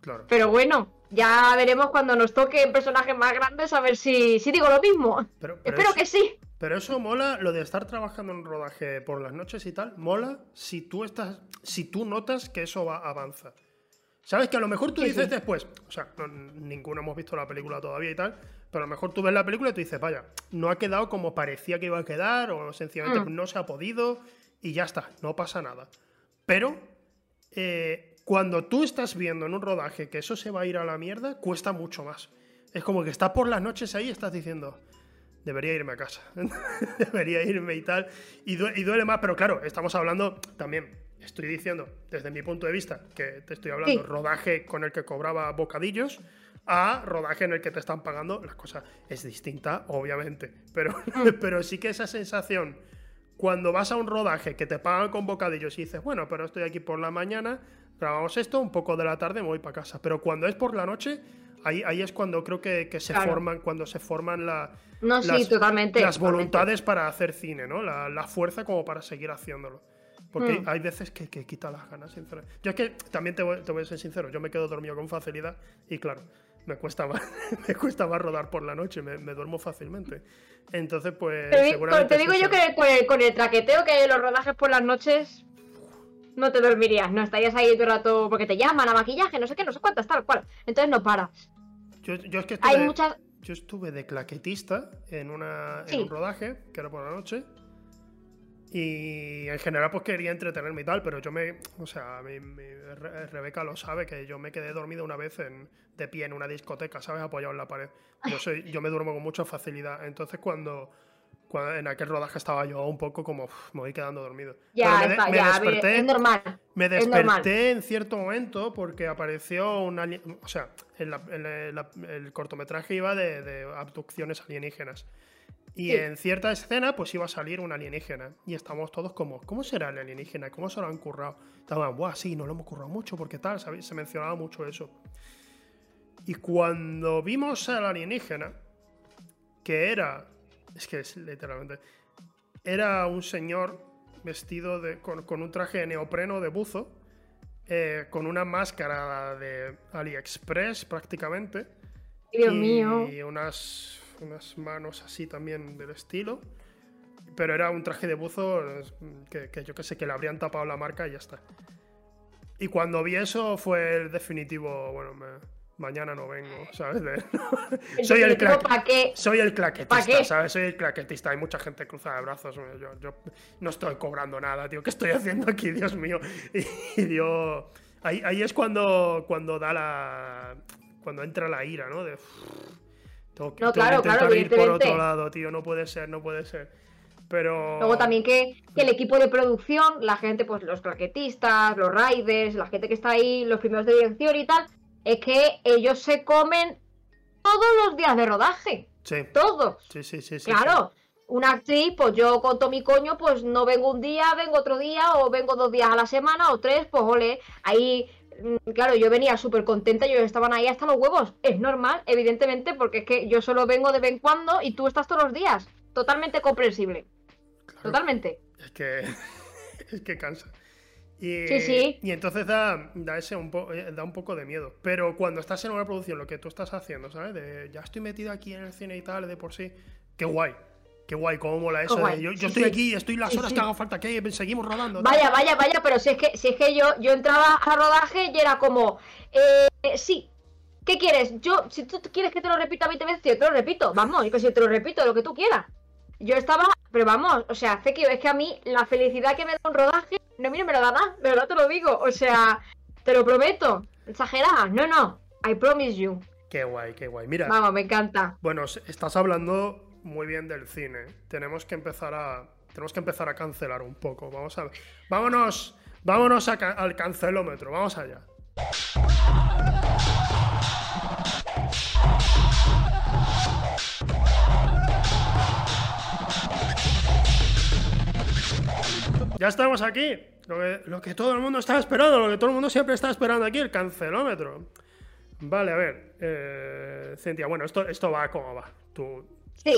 Claro. Pero bueno, ya veremos cuando nos toque personajes más grandes a ver si, si digo lo mismo. Espero que sí. Pero eso mola, lo de estar trabajando en rodaje por las noches y tal, mola si tú estás, si tú notas que eso va, avanza. Sabes que a lo mejor tú dices después, o sea, ninguno hemos visto la película todavía y tal, pero a lo mejor tú ves la película y tú dices, vaya, no ha quedado como parecía que iba a quedar, o sencillamente mm. no se ha podido, y ya está, no pasa nada. Pero eh, cuando tú estás viendo en un rodaje que eso se va a ir a la mierda, cuesta mucho más. Es como que estás por las noches ahí y estás diciendo, debería irme a casa, debería irme y tal. Y, duele más, pero claro, estamos hablando también, estoy diciendo desde mi punto de vista, que te estoy hablando, rodaje con el que cobraba bocadillos a rodaje en el que te están pagando, la cosa es distinta, obviamente, pero, mm. pero sí que esa sensación, cuando vas a un rodaje que te pagan con bocadillos y dices, bueno, pero estoy aquí por la mañana, grabamos esto, un poco de la tarde me voy para casa. Pero cuando es por la noche, ahí, ahí es cuando creo que, se forman, cuando se forman la, no, las, totalmente, las voluntades para hacer cine, ¿no? La, fuerza como para seguir haciéndolo. Porque hmm. hay veces que, quita las ganas, sinceramente. Yo es que también te voy, te voy, a ser sincero, yo me quedo dormido con facilidad y claro, me cuesta más, me cuesta más rodar por la noche, me, duermo fácilmente. Entonces, pues. Te, digo yo que con el, con el, traqueteo que hay en los rodajes por las noches, no te dormirías, no estarías ahí todo el rato porque te llaman a maquillaje, no sé qué, no sé cuántas, tal cual. Entonces no paras. Yo, es que estuve, Hay muchas... yo estuve de claquetista en, una, en un rodaje, que era por la noche. Y en general pues quería entretenerme y tal, pero yo me... O sea, mi, Rebeca lo sabe, que yo me quedé dormido una vez en, de pie en una discoteca, ¿sabes? Apoyado en la pared. Yo, soy, yo me duermo con mucha facilidad. Entonces cuando en aquel rodaje estaba yo un poco como me voy quedando dormido. Ya, me, ya, desperté, es normal. Me desperté en cierto momento porque apareció una. O sea, el cortometraje iba de, abducciones alienígenas. Y en cierta escena, pues iba a salir un alienígena. Y estamos todos como, ¿cómo será el alienígena? ¿Cómo se lo han currado? Estaban, buah, sí, no lo hemos currado mucho porque tal, Se mencionaba mucho eso. Y cuando vimos al alienígena, que era es que es literalmente. Era un señor vestido de, con, un traje de neopreno de buzo, eh, con una máscara de AliExpress prácticamente. Dios mío. Y unas, unas manos así también del estilo. pero era un traje de buzo que, yo que sé, que le habrían tapado la marca y ya está. Y cuando vi eso fue el definitivo, bueno, mañana no vengo, ¿sabes? soy, el soy el claquetista, ¿sabes? Soy el claquetista. Hay mucha gente cruzada de brazos. Yo, no estoy cobrando nada, tío. ¿Qué estoy haciendo aquí, Dios mío? Y. Ahí, ahí, es cuando, cuando da la... Cuando entra la ira, ¿no? De... Tengo que, no, claro, claro, ir por otro lado, tío. No puede ser, no puede ser. Pero... Luego también que, el equipo de producción, la gente, pues los claquetistas, los riders, la gente que está ahí, los primeros de dirección y tal, es que ellos se comen todos los días de rodaje. Sí. Todos. Sí, sí, sí. Claro. Una actriz, pues yo con todo mi coño, pues no vengo un día, vengo otro día, o vengo dos días a la semana, o tres, pues ole, ahí mm, claro, yo venía súper contenta, ellos estaban ahí hasta los huevos. Es normal, evidentemente, porque es que yo solo vengo de vez en cuando y tú estás todos los días. Totalmente comprensible. Totalmente. Es que. es que cansa. Y, sí, sí. y entonces da, da, ese un eh, da un poco de miedo. Pero cuando estás en una producción, lo que tú estás haciendo, ¿sabes? De ya estoy metido aquí en el cine y tal, de por sí. Qué guay. Qué guay, cómo mola eso. yo, estoy aquí, estoy las horas que haga falta, que seguimos rodando. Vaya, vaya, vaya, pero si es que, si es que yo, yo entraba a rodaje y era como, eh, sí, ¿qué quieres? Yo, si tú quieres que te lo repita 20 veces, yo te lo repito, vamos, y que si te lo repito, lo que tú quieras. Yo estaba, pero vamos, o sea, que es que a mí la felicidad que me da un rodaje, no, mira, me lo da más, de verdad te lo digo, o sea, te lo prometo, exagerada, no, no, I promise you. Qué guay, qué guay, mira. Vamos, me encanta. Bueno, estás hablando muy bien del cine, tenemos que empezar a, tenemos que empezar a cancelar un poco, vamos a ver, vámonos, vámonos al cancelómetro, vamos allá. Ya estamos aquí. Lo que, todo el mundo está esperando, lo que todo el mundo siempre está esperando aquí, el cancelómetro. Vale, a ver. Eh, Cintia, bueno, esto, esto va como va. Tú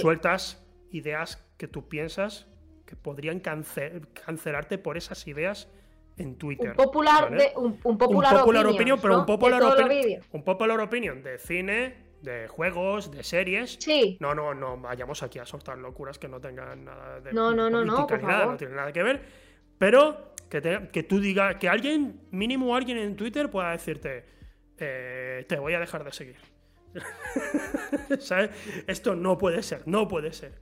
sueltas ideas que tú piensas que podrían cancelarte por esas ideas en Twitter. Un popular, un, popular, opinion, pero un popular, opinion, un popular opinion de cine, de juegos, de series. Sí. No, no, no vayamos aquí a soltar locuras que no tengan nada de no, no, no, no, por no nada que ver. Pero que, que tú digas, que alguien, mínimo alguien en Twitter pueda decirte, eh, te voy a dejar de seguir. ¿Sabes? Esto no puede ser, no puede ser.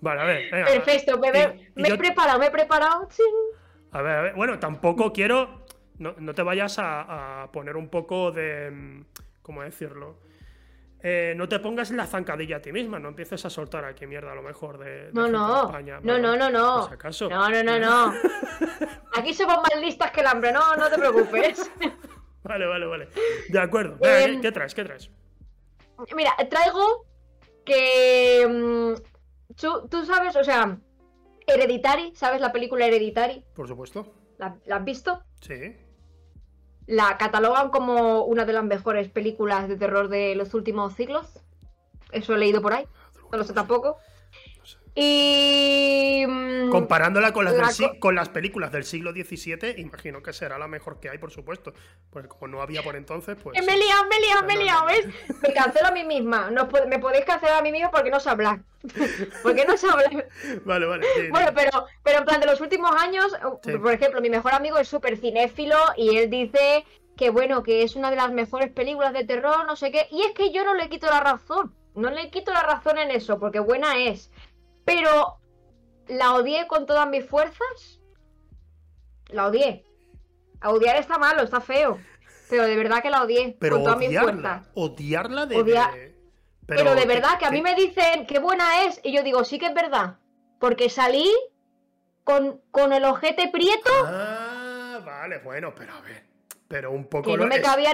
Vale, a ver. Perfecto, bebé. me he preparado, me he preparado. A ver, a ver. Bueno, tampoco quiero. No, no te vayas a, a, poner un poco de. ¿Cómo decirlo? Eh, no te pongas en la zancadilla a ti misma, no empieces a soltar aquí mierda a lo mejor de, no, no. España. No, no, no, no. acaso? No, no, no, no. Aquí somos más listas que el hambre, no, no te preocupes. vale, vale, vale. De acuerdo. Em, ¿qué, traes? ¿Qué traes? Mira, traigo que. Mm, tú, sabes, o sea, Hereditary, ¿sabes la película Hereditary? Por supuesto. ¿La, ¿La, has visto? Sí la catalogan como una de las mejores películas de terror de los últimos siglos. Eso he leído por ahí. No lo sé tampoco. Y. Mm, Comparándola con las, con las películas del siglo XVII, imagino que será la mejor que hay, por supuesto. Porque como no había por entonces, pues. Me he liado, me he liado, me he liado, ¿ves? Me cancelo a mí misma. No, me podéis cancelar a mí misma porque no sé hablar. porque no sé hablar. vale, vale. bueno, pero, pero en plan de los últimos años, por ejemplo, mi mejor amigo es súper cinéfilo y él dice que, bueno, que es una de las mejores películas de terror, no sé qué. Y es que yo no le quito la razón. No le quito la razón en eso, porque buena es. Pero la odié con todas mis fuerzas. La odié. A odiar está malo, está feo. Pero de verdad que la odié pero con todas mis fuerzas. Odiarla de. Pero, de verdad que a mí me dicen qué buena es. Y yo digo, sí que es verdad. Porque salí con, con el ojete prieto. Ah, vale, bueno, pero a ver. Pero un poco. Que no me cabía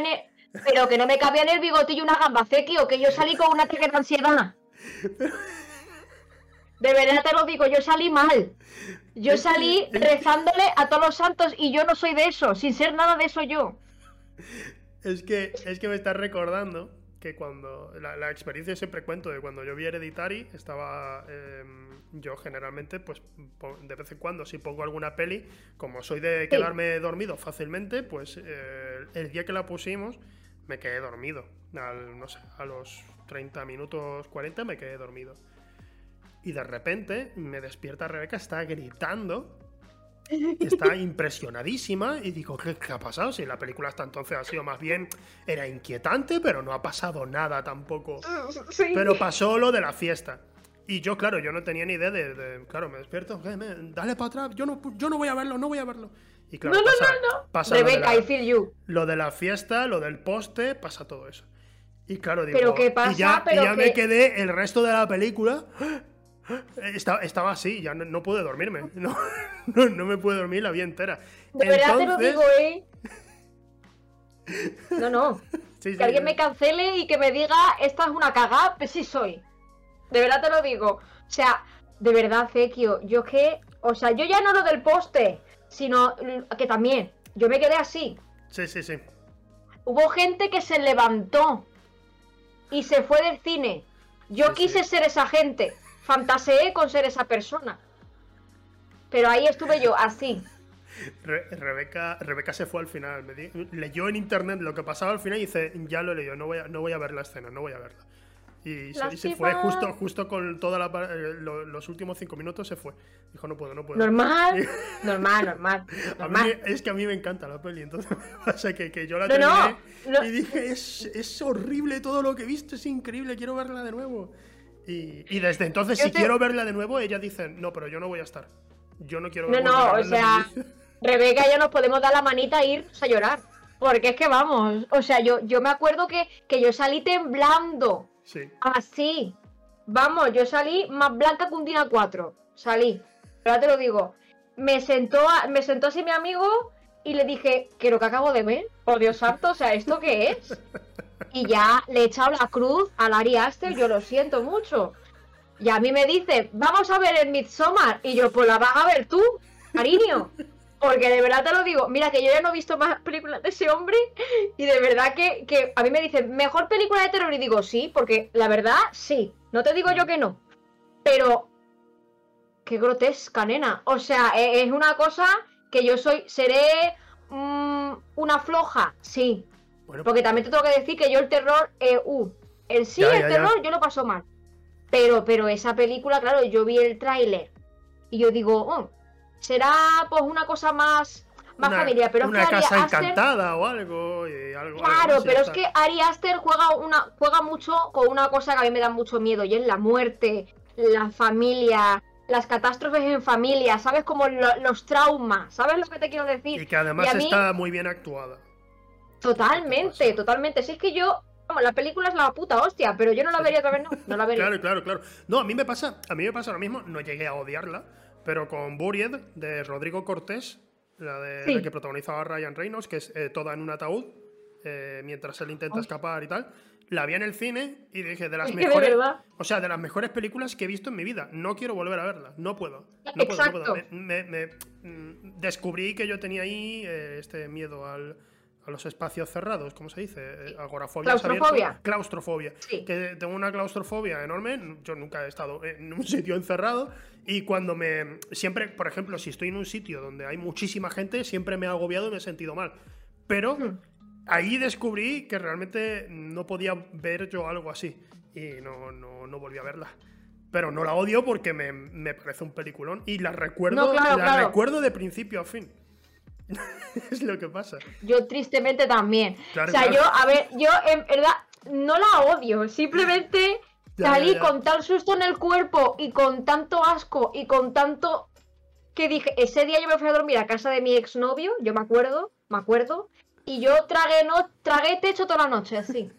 Pero que no me cabía en el bigotillo una gamba o que yo salí con una ataque de ansiedad. De verdad te lo digo, yo salí mal. Yo salí rezándole a todos los santos y yo no soy de eso, sin ser nada de eso yo. Es que, es que me estás recordando que cuando. La, experiencia siempre cuento de cuando yo vi Hereditary, estaba. Em, yo generalmente, pues de vez en cuando, si pongo alguna peli, como soy de quedarme dormido fácilmente, pues eh, el día que la pusimos, me quedé dormido. no sé, a los 30 minutos, 40 me quedé dormido. Y de repente me despierta Rebeca, está gritando. Está impresionadísima y digo, ¿qué, ha pasado? Si la película hasta entonces ha sido más bien, era inquietante, pero no ha pasado nada tampoco. Pero pasó lo de la fiesta. Y yo, claro, yo no tenía ni idea de, claro, me despierto, dale para atrás, yo no, yo no voy a verlo, no voy a verlo. Y claro, no, no, no, no. Rebeca, I feel you. Lo de la fiesta, lo del poste, pasa todo eso. Y claro, digo, ¿Pero qué pasa? y ya, ya me quedé el resto de la película. Estaba, estaba así, ya no, pude dormirme. No, no, me pude dormir la vida entera. De verdad te lo digo, ¿eh? No, no. que alguien me cancele y que me diga, esta es una cagada, pues sí soy. De verdad te lo digo. O sea, de verdad, Zekio, yo que. O sea, yo ya no lo del poste, sino que también. Yo me quedé así. Sí, sí, sí. Hubo gente que se levantó y se fue del cine. Yo quise ser esa gente. Fantaseé con ser esa persona. Pero ahí estuve yo, así. Rebeca, Rebeca se fue al final. leyó en internet lo que pasaba al final y dice: Ya lo leyó, no voy a, no voy a ver la escena, no voy a verla. Y se, fue justo, justo con toda la, eh, los últimos cinco minutos se fue. Dijo, no puedo, no puedo. Normal, normal, normal. es que a mí me encanta la peli, entonces pasa que, que yo la terminé y dije, es, es, horrible todo lo que he visto, es increíble, quiero verla de nuevo. Y, y desde entonces, si quiero verla de nuevo, ella dice, no, pero yo no voy a estar. Yo no quiero No, no, o sea, Rebeca y yo nos podemos dar la manita e ir a llorar. Porque es que vamos, o sea, yo, yo me acuerdo que, que yo salí temblando Así. Vamos, yo salí más blanca que un día 4. Salí. Ahora te lo digo. Me sentó, me sentó así mi amigo y le dije, ¿qué lo que acabo de ver? Por Dios santo, o sea, ¿esto qué es? Y ya le he echado la cruz a Larry Aster, yo lo siento mucho. Y a mí me dice, vamos a ver el Midsommar. Y yo, pues la vas a ver tú, cariño. Porque de verdad te lo digo, mira que yo ya no he visto más películas de ese hombre y de verdad que, que a mí me dicen, mejor película de terror y digo, sí, porque la verdad, sí, no te digo yo que no. Pero, qué grotesca, nena. O sea, e, es una cosa que yo soy, seré mm, una floja, sí. Porque también te tengo que decir que yo el terror, eh, uh, el sí, el terror, yo lo paso mal. Pero, pero esa película, claro, yo vi el tráiler y yo digo, oh, será pues una cosa más más familiar, pero una es que casa encantada o algo, claro pero es que Ari Aster juega una juega mucho con una cosa que a mí me da mucho miedo y es la muerte la familia las catástrofes en familia sabes como los traumas sabes lo que te quiero decir y que además está muy bien actuada totalmente totalmente si es que yo Vamos, la película es la puta hostia, pero yo no la vería otra vez, no, no la vería. Claro, claro, claro. No, a mí me pasa, a mí me pasa lo mismo, no llegué a odiarla, pero con Buried, de Rodrigo Cortés, la, de, que protagonizaba Ryan Reynolds, que es eh, toda en un ataúd, eh, mientras él intenta escapar y tal. La vi en el cine y dije, de las mejores. o sea, de las mejores películas que he visto en mi vida. No quiero volver a verla. No puedo. No puedo, Me, mm, descubrí que yo tenía ahí eh, este miedo al, a los espacios cerrados, ¿cómo se dice? Eh, agorafobia. Claustrofobia. Claustrofobia. Que tengo una claustrofobia enorme. Yo nunca he estado en un sitio encerrado. Y cuando me. Siempre, por ejemplo, si estoy en un sitio donde hay muchísima gente, siempre me he agobiado y me he sentido mal. Pero hmm. ahí descubrí que realmente no podía ver yo algo así. Y no, no, no volví a verla. Pero no la odio porque me, me parece un peliculón. Y la recuerdo, la recuerdo de principio a fin. es lo que pasa. Yo tristemente también. o sea, yo, a ver, yo en verdad no la odio, simplemente salí con tal susto en el cuerpo y con tanto asco y con tanto que dije, ese día yo me fui a dormir a casa de mi exnovio, yo me acuerdo, me acuerdo, y yo tragué no tragué techo toda la noche, así.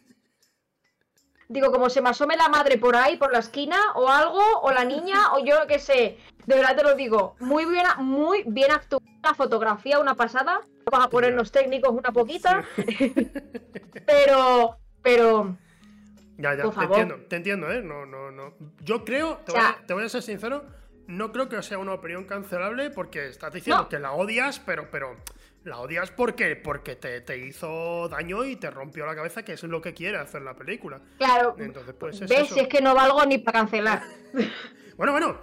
Digo, como se me asome la madre por ahí, por la esquina, o algo, o la niña, o yo qué sé. De verdad te lo digo. Muy bien, muy bien actuada la fotografía, una pasada. Vamos a ponernos técnicos una poquita. pero, pero. Ya, ya, te entiendo, te entiendo, ¿eh? No, no, no. Yo creo, te, voy, a, te voy a ser sincero, no creo que sea una opinión cancelable porque estás diciendo que la odias, pero, pero la odias porque, porque te, te, hizo daño y te rompió la cabeza, que es lo que quiere hacer la película. Claro. Entonces, pues ¿Ves? Si es que no valgo ni para cancelar. bueno, bueno,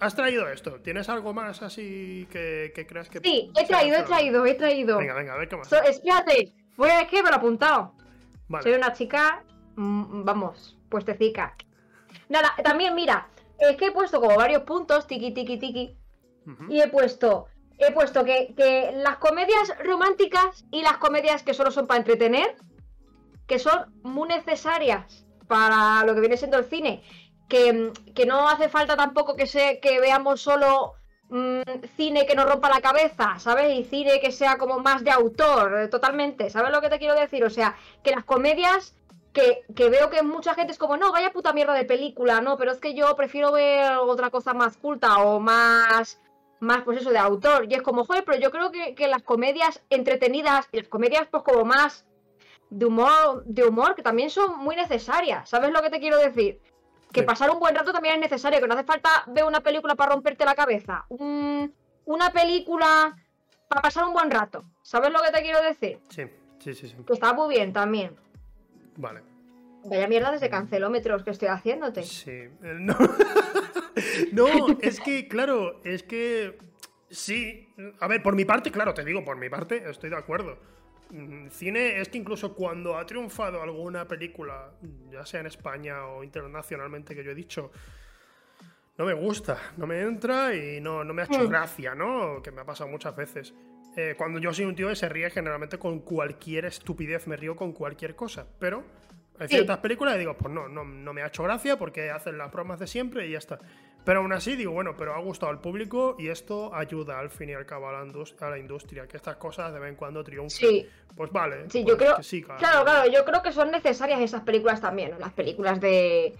has traído esto. ¿Tienes algo más así que, que creas que.? Sí, he traído, he traído, he traído. Venga, venga, a ver qué más. espérate, voy a que me lo he apuntado. Soy una chica, mm, vamos, puestecica. Nada, también mira, es que he puesto como varios puntos, tiki, tiki, tiki. Y he puesto, he puesto que, que las comedias románticas y las comedias que solo son para entretener, que son muy necesarias para lo que viene siendo el cine. Que, que no hace falta tampoco que, se, que veamos solo Mm, cine que nos rompa la cabeza, ¿sabes? Y cine que sea como más de autor, eh, totalmente. ¿Sabes lo que te quiero decir? O sea, que las comedias que, veo que mucha gente es como, no, vaya puta mierda de película, no, pero es que yo prefiero ver otra cosa más culta o más, más pues eso, de autor. Y es como, joder, pero yo creo que, que las comedias entretenidas y las comedias pues como más de humor, de humor, que también son muy necesarias. ¿Sabes lo que te quiero decir? Que pasar un buen rato también es necesario, que no hace falta ver una película para romperte la cabeza. una película para pasar un buen rato. ¿Sabes lo que te quiero decir? Sí, sí, sí. sí. Que está muy bien también. Vale. Vaya mierda desde cancelómetros que estoy haciéndote. Sí. Eh, no. no, es que, claro, es que. Sí. A ver, por mi parte, claro, te digo, por mi parte, estoy de acuerdo. Mm, cine es que incluso cuando ha triunfado alguna película, ya sea en España o internacionalmente, que yo he dicho, no me gusta, no me entra y no, no me ha hecho mm. gracia, ¿no? Que me ha pasado muchas veces. Eh, cuando yo soy un tío que se ríe generalmente con cualquier estupidez, me río con cualquier cosa, pero hay ciertas películas y digo, pues no, no, no me ha hecho gracia porque hacen las bromas de siempre y ya está. Pero aún así digo, bueno, pero ha gustado al público y esto ayuda al fin y al cabo a la, industria, que estas cosas de vez en cuando triunfen. Sí. Pues vale. Sí, yo pues creo. sí, claro. claro, yo creo que son necesarias esas películas también, las películas de.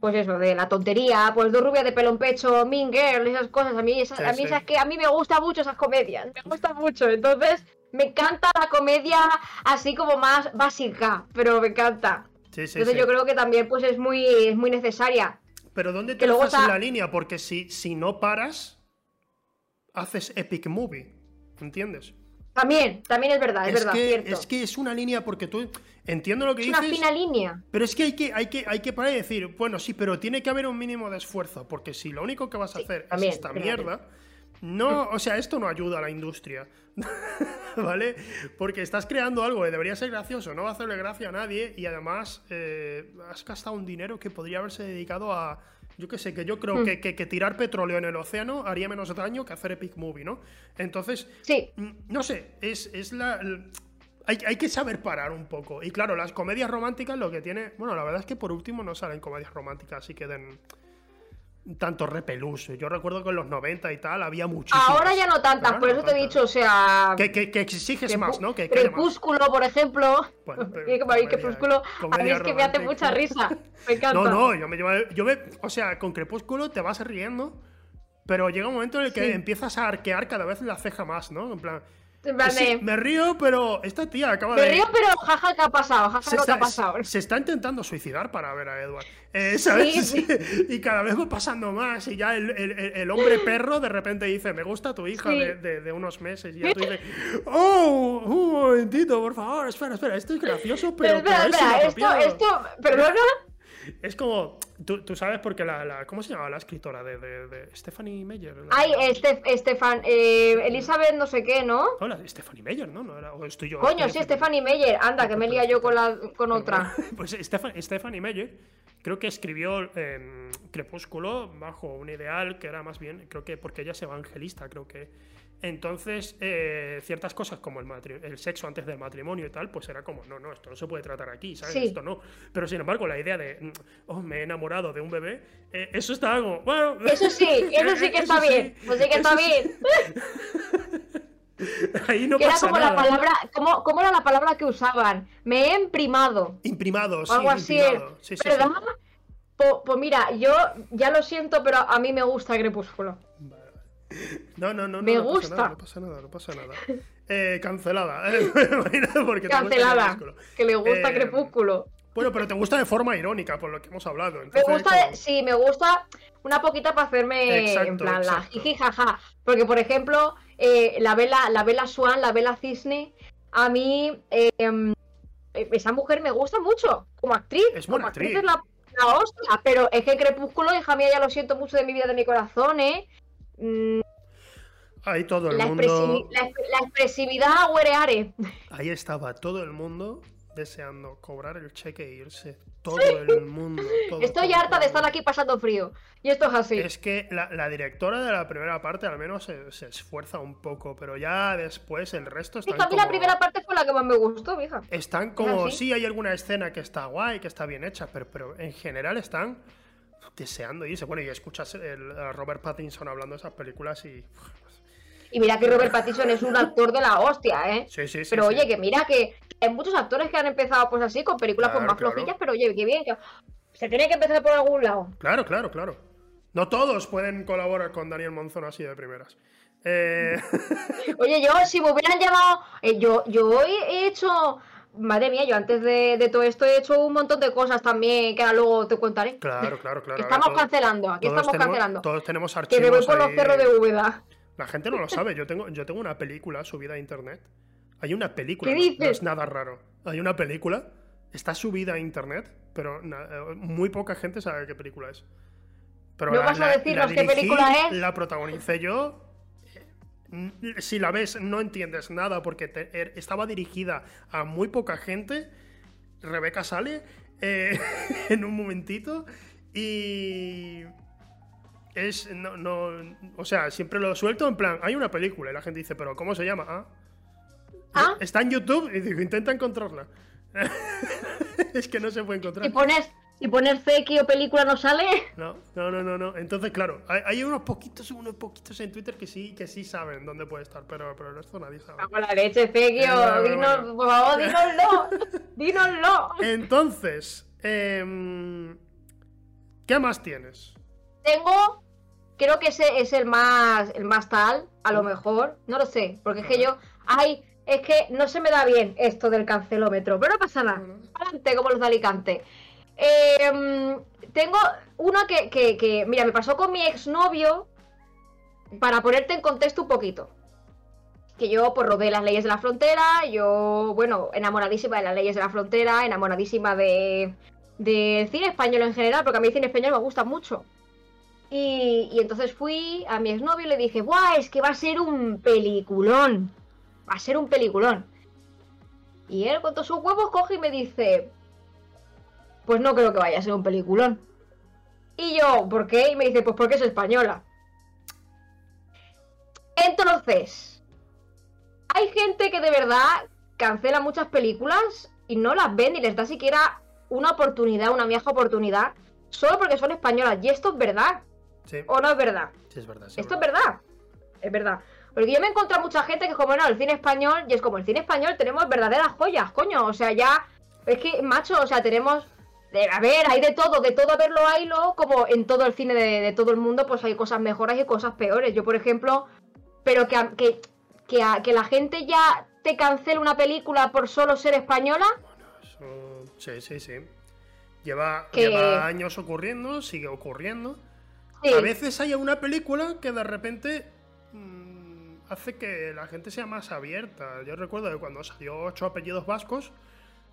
Pues eso, de la tontería, pues dos rubias de pelo en pecho, Mean Girl, esas cosas. A mí, esas, a mí que a mí me gustan mucho esas comedias, me gustan mucho. Entonces, me encanta la comedia así como más básica, pero me encanta. Sí, sí, Entonces yo creo que también pues es muy, es muy necesaria. Pero ¿dónde te dejas en la línea? Porque si, si no paras, haces epic movie. ¿Entiendes? También, también es verdad, es, verdad. Que, Es que es una línea porque tú. Entiendo lo que dices. Es una fina línea. Pero es que hay que, hay que, hay que parar y decir, bueno, sí, pero tiene que haber un mínimo de esfuerzo. Porque si lo único que vas a hacer es esta mierda. No, o sea, esto no ayuda a la industria. ¿Vale? Porque estás creando algo que debería ser gracioso, no va a hacerle gracia a nadie y además eh, has gastado un dinero que podría haberse dedicado a, yo qué sé, que yo creo hmm. que, tirar petróleo en el océano haría menos daño que hacer Epic Movie, ¿no? Entonces, sí. Mm, no sé, es, es la... hay, hay, que saber parar un poco. Y claro, las comedias románticas lo que tiene... Bueno, la verdad es que por último no salen comedias románticas, así que den tanto repelús. Yo recuerdo que en los 90 y tal había muchísimas. Ahora ya no tantas, por eso te he dicho, o sea. Que, que, exiges más, ¿no? Que, Crepúsculo, por ejemplo. Bueno, Crepúsculo, a mí es que me hace mucha risa. Me encanta. No, no, yo me, yo me. O sea, con Crepúsculo te vas riendo, pero llega un momento en el que empiezas a arquear cada vez la ceja más, ¿no? En plan. Me río, pero esta tía acaba de. Me río, pero jaja, ¿qué ha pasado? Jaja, ¿qué ha pasado? Se está intentando suicidar para ver a Edward. Eh, ¿Sabes? y cada vez va pasando más. Y ya el, hombre perro de repente dice: Me gusta tu hija de, unos meses. Y ya tú dices: Oh, un momentito, por favor, espera, espera. Esto es gracioso, pero. pero espera, espera, esto, esto, perdona. Es como, tú, sabes porque la, ¿cómo se llama la escritora de, de, Stephanie Meyer? Ay, Estefan, eh, Elizabeth no sé qué, ¿no? Hola, Stephanie Meyer, ¿no? no era, estoy yo, Coño, sí, Stephanie Meyer, anda, que me lía yo con, la, con otra. Pues Stephanie Meyer creo que escribió Crepúsculo bajo un ideal que era más bien, creo que porque ella es evangelista, creo que entonces, eh, ciertas cosas como el, el, sexo antes del matrimonio y tal, pues era como, no, no, esto no se puede tratar aquí, ¿sabes? Esto no. Pero sin embargo, la idea de, mm, oh, me he enamorado de un bebé, eh, eso está como, bueno. Eso sí, eso sí que está bien. Eso sí que está bien. Ahí no pasa era como nada. la palabra, ¿cómo, era la palabra que usaban? Me he imprimado. Imprimado, sí. Algo así. Imprimado. Sí, sí, Pues, mira, yo ya lo siento, pero a mí me gusta Crepúsculo. No, no, no. Me gusta. no pasa nada, no pasa nada. Eh, cancelada. Porque cancelada. Que le gusta eh, Crepúsculo. Bueno, pero te gusta de forma irónica, por lo que hemos hablado. me gusta, sí, me gusta una poquita para hacerme en plan la jiji jaja. Porque, por ejemplo, eh, la vela, la vela Swan, la vela Cisne, a mí em, esa mujer me gusta mucho como actriz. Es como actriz, es la, la hostia, pero es que Crepúsculo, hija mía, ya lo siento mucho de mi vida, de mi corazón, ¿eh? Mm, Ahí todo el mundo. la, expresividad huereare. Ahí estaba todo el mundo deseando cobrar el cheque e irse. Todo el mundo. Estoy harta de estar aquí pasando frío. Y esto es así. Es que la, directora de la primera parte al menos se, esfuerza un poco, pero ya después el resto está. a mí la primera parte fue la que más me gustó, hija. Están como. Sí, hay alguna escena que está guay, que está bien hecha, pero, pero en general están deseando irse. Bueno, y escuchas a Robert Pattinson hablando de esas películas y. Y mira que Robert Pattinson es un actor de la hostia, ¿eh? Sí, sí, sí. Pero oye, que mira que hay muchos actores que han empezado pues así, con películas pues, más flojillas, pero oye, qué bien. Se tiene que empezar por algún lado. Claro, claro, claro. No todos pueden colaborar con Daniel Monzón así de primeras. Eh... Oye, yo, si me hubieran llamado. Eh, yo, yo he hecho. Madre mía, yo antes de, todo esto he hecho un montón de cosas también que ahora luego te contaré. Claro, claro, claro. Estamos cancelando, aquí estamos cancelando. Todos tenemos archivos. Que me voy por los cerros de Úbeda. La gente no lo sabe. Yo tengo, yo tengo una película subida a internet. Hay una película. ¿Qué No es nada raro. Hay una película. Está subida a internet, pero eh, muy poca gente sabe qué película es. Pero ¿No vas a decirnos qué película es? La protagonicé yo. Si la ves, no entiendes nada porque er, estaba dirigida a muy poca gente. Rebeca sale eh, en un momentito y es. No, no, o sea, siempre lo suelto en plan. Hay una película y la gente dice, ¿pero cómo se llama? Ah. ¿Ah? Está en YouTube y digo, intenta encontrarla. es que no se puede encontrar. ¿Y pones, y poner o película no sale? No, no, no, no, Entonces, claro, hay, unos poquitos, unos poquitos en Twitter que sí, que sí saben dónde puede estar, pero, pero el resto nadie sabe. Con la leche, fake o dinos, por favor, dínoslo. dínoslo. Entonces, eh, ¿qué más tienes? Tengo creo que ese es el más el más tal, a lo mejor, no lo sé, porque es que yo, ay, es que no se me da bien esto del cancelómetro, pero no pasa nada, adelante como los de Alicante. Em, tengo una que, mira, me pasó con mi exnovio, para ponerte en contexto un poquito. Que yo, pues, rodé las leyes de la frontera, yo, bueno, enamoradísima de las leyes de la frontera, enamoradísima de, de cine español en general, porque a mí el cine español me gusta mucho. Y, entonces fui a mi exnovio y le dije, ¡buah! Es que va a ser un peliculón. Va a ser un peliculón. Y él con todos sus huevos coge y me dice, pues no creo que vaya a ser un peliculón. Y yo, ¿por qué? Y me dice, pues porque es española. Entonces, hay gente que de verdad cancela muchas películas y no las ven ni les da siquiera una oportunidad, una vieja oportunidad, solo porque son españolas. Y esto es verdad. ¿O no es verdad? Sí, es verdad. Esto es verdad. Es verdad. Porque yo me he encontrado mucha gente que es como, no, el cine español, y es como, el cine español tenemos verdaderas joyas, coño. O sea, ya, es que, macho, o sea, tenemos, a ver, hay de todo, de todo a verlo lo como en todo el cine de, todo el mundo, pues hay cosas mejores y cosas peores. Yo, por ejemplo, pero que, que, que, que la gente ya te cancele una película por solo ser española. Bueno, eso, sí, sí, sí. Lleva, lleva años ocurriendo, sigue ocurriendo. A veces hay una película que de repente mm, hace que la gente sea más abierta. Yo recuerdo que cuando salió Ocho apellidos vascos,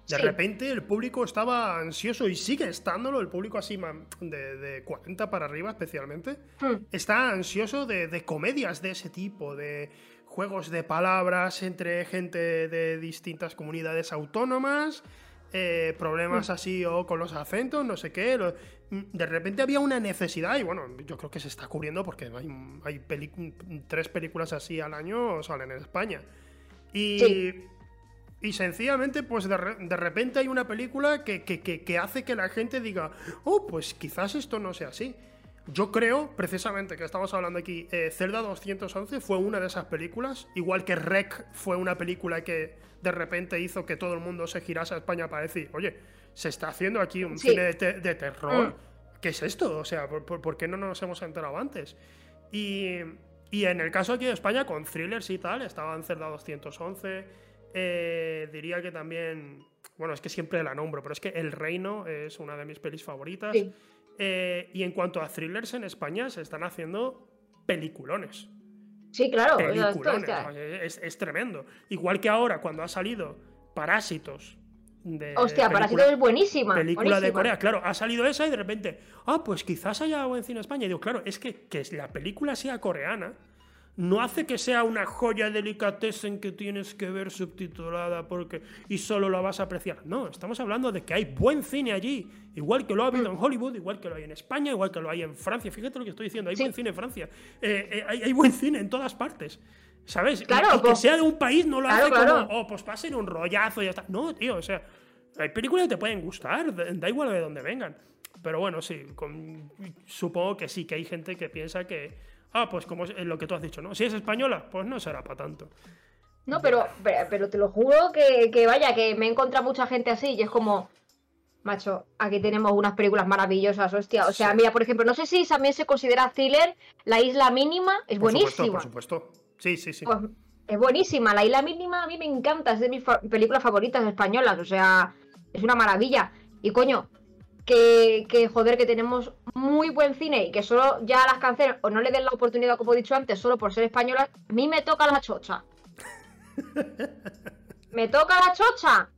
de repente el público estaba ansioso y sigue estándolo, el público así de, de 40 para arriba especialmente, hmm. está ansioso de, de, comedias de ese tipo, de juegos de palabras entre gente de distintas comunidades autónomas, eh, problemas mm. así o con los acentos, no sé qué. Mm, de repente había una necesidad y bueno, yo creo que se está cubriendo porque hay, hay tres películas así al año salen en España. Y, y sencillamente, pues de, repente hay una película que, que, hace que la gente diga, oh, pues quizás esto no sea así. Yo creo, precisamente, que estamos hablando aquí, eh, Zelda 211 fue una de esas películas, igual que Rec fue una película que de repente hizo que todo el mundo se girase a España para decir, oye, se está haciendo aquí un cine de, terror. Mm. ¿Qué es esto? O sea, ¿por, qué no nos hemos enterado antes? Y, en el caso aquí de España, con thrillers y tal, estaban Cerda 211. Eh, diría que también. Bueno, es que siempre la nombro, pero es que El Reino es una de mis pelis favoritas. Eh, y en cuanto a thrillers en España, se están haciendo peliculones. Sí, claro. Es, tremendo. Igual que ahora, cuando ha salido Parásitos. De Hostia, Parásitos es buenísima. Película de Corea, claro, ha salido esa y de repente, ah, pues quizás haya algo en cine España. Y digo, claro, es que, que la película sea coreana no hace que sea una joya delicatessen que tienes que ver subtitulada porque y solo la vas a apreciar. No, estamos hablando de que hay buen cine allí, igual que lo ha habido en Hollywood, igual que lo hay en España, igual que lo hay en Francia. Fíjate lo que estoy diciendo, hay buen cine en Francia, eh, eh, hay, buen cine en todas partes. ¿Sabes? Claro, y, que pues sea de un país no lo hace como, oh, pues va a ser un rollazo y ya está. No, tío, o sea, hay películas que te pueden gustar, da igual de dónde vengan. Pero bueno, sí, supongo que sí, que hay gente que piensa que, ah, pues como es lo que tú has dicho, ¿no? Si es española, pues no será para tanto. No, pero, pero, te lo juro que, vaya, que me he encontrado mucha gente así y es como, macho, aquí tenemos unas películas maravillosas, hostia. O sea, mira, por ejemplo, no sé si también se considera thriller, La Isla Mínima, es buenísima. por supuesto, sí, sí, sí. Pues, es buenísima, La Isla Mínima a mí me encanta, es de mis películas favoritas españolas, o sea, es una maravilla. Y coño, que, que, joder, que tenemos muy buen cine y que solo ya las canciones o no le den la oportunidad, como he dicho antes, solo por ser españolas, a mí me toca la chocha. me toca la chocha.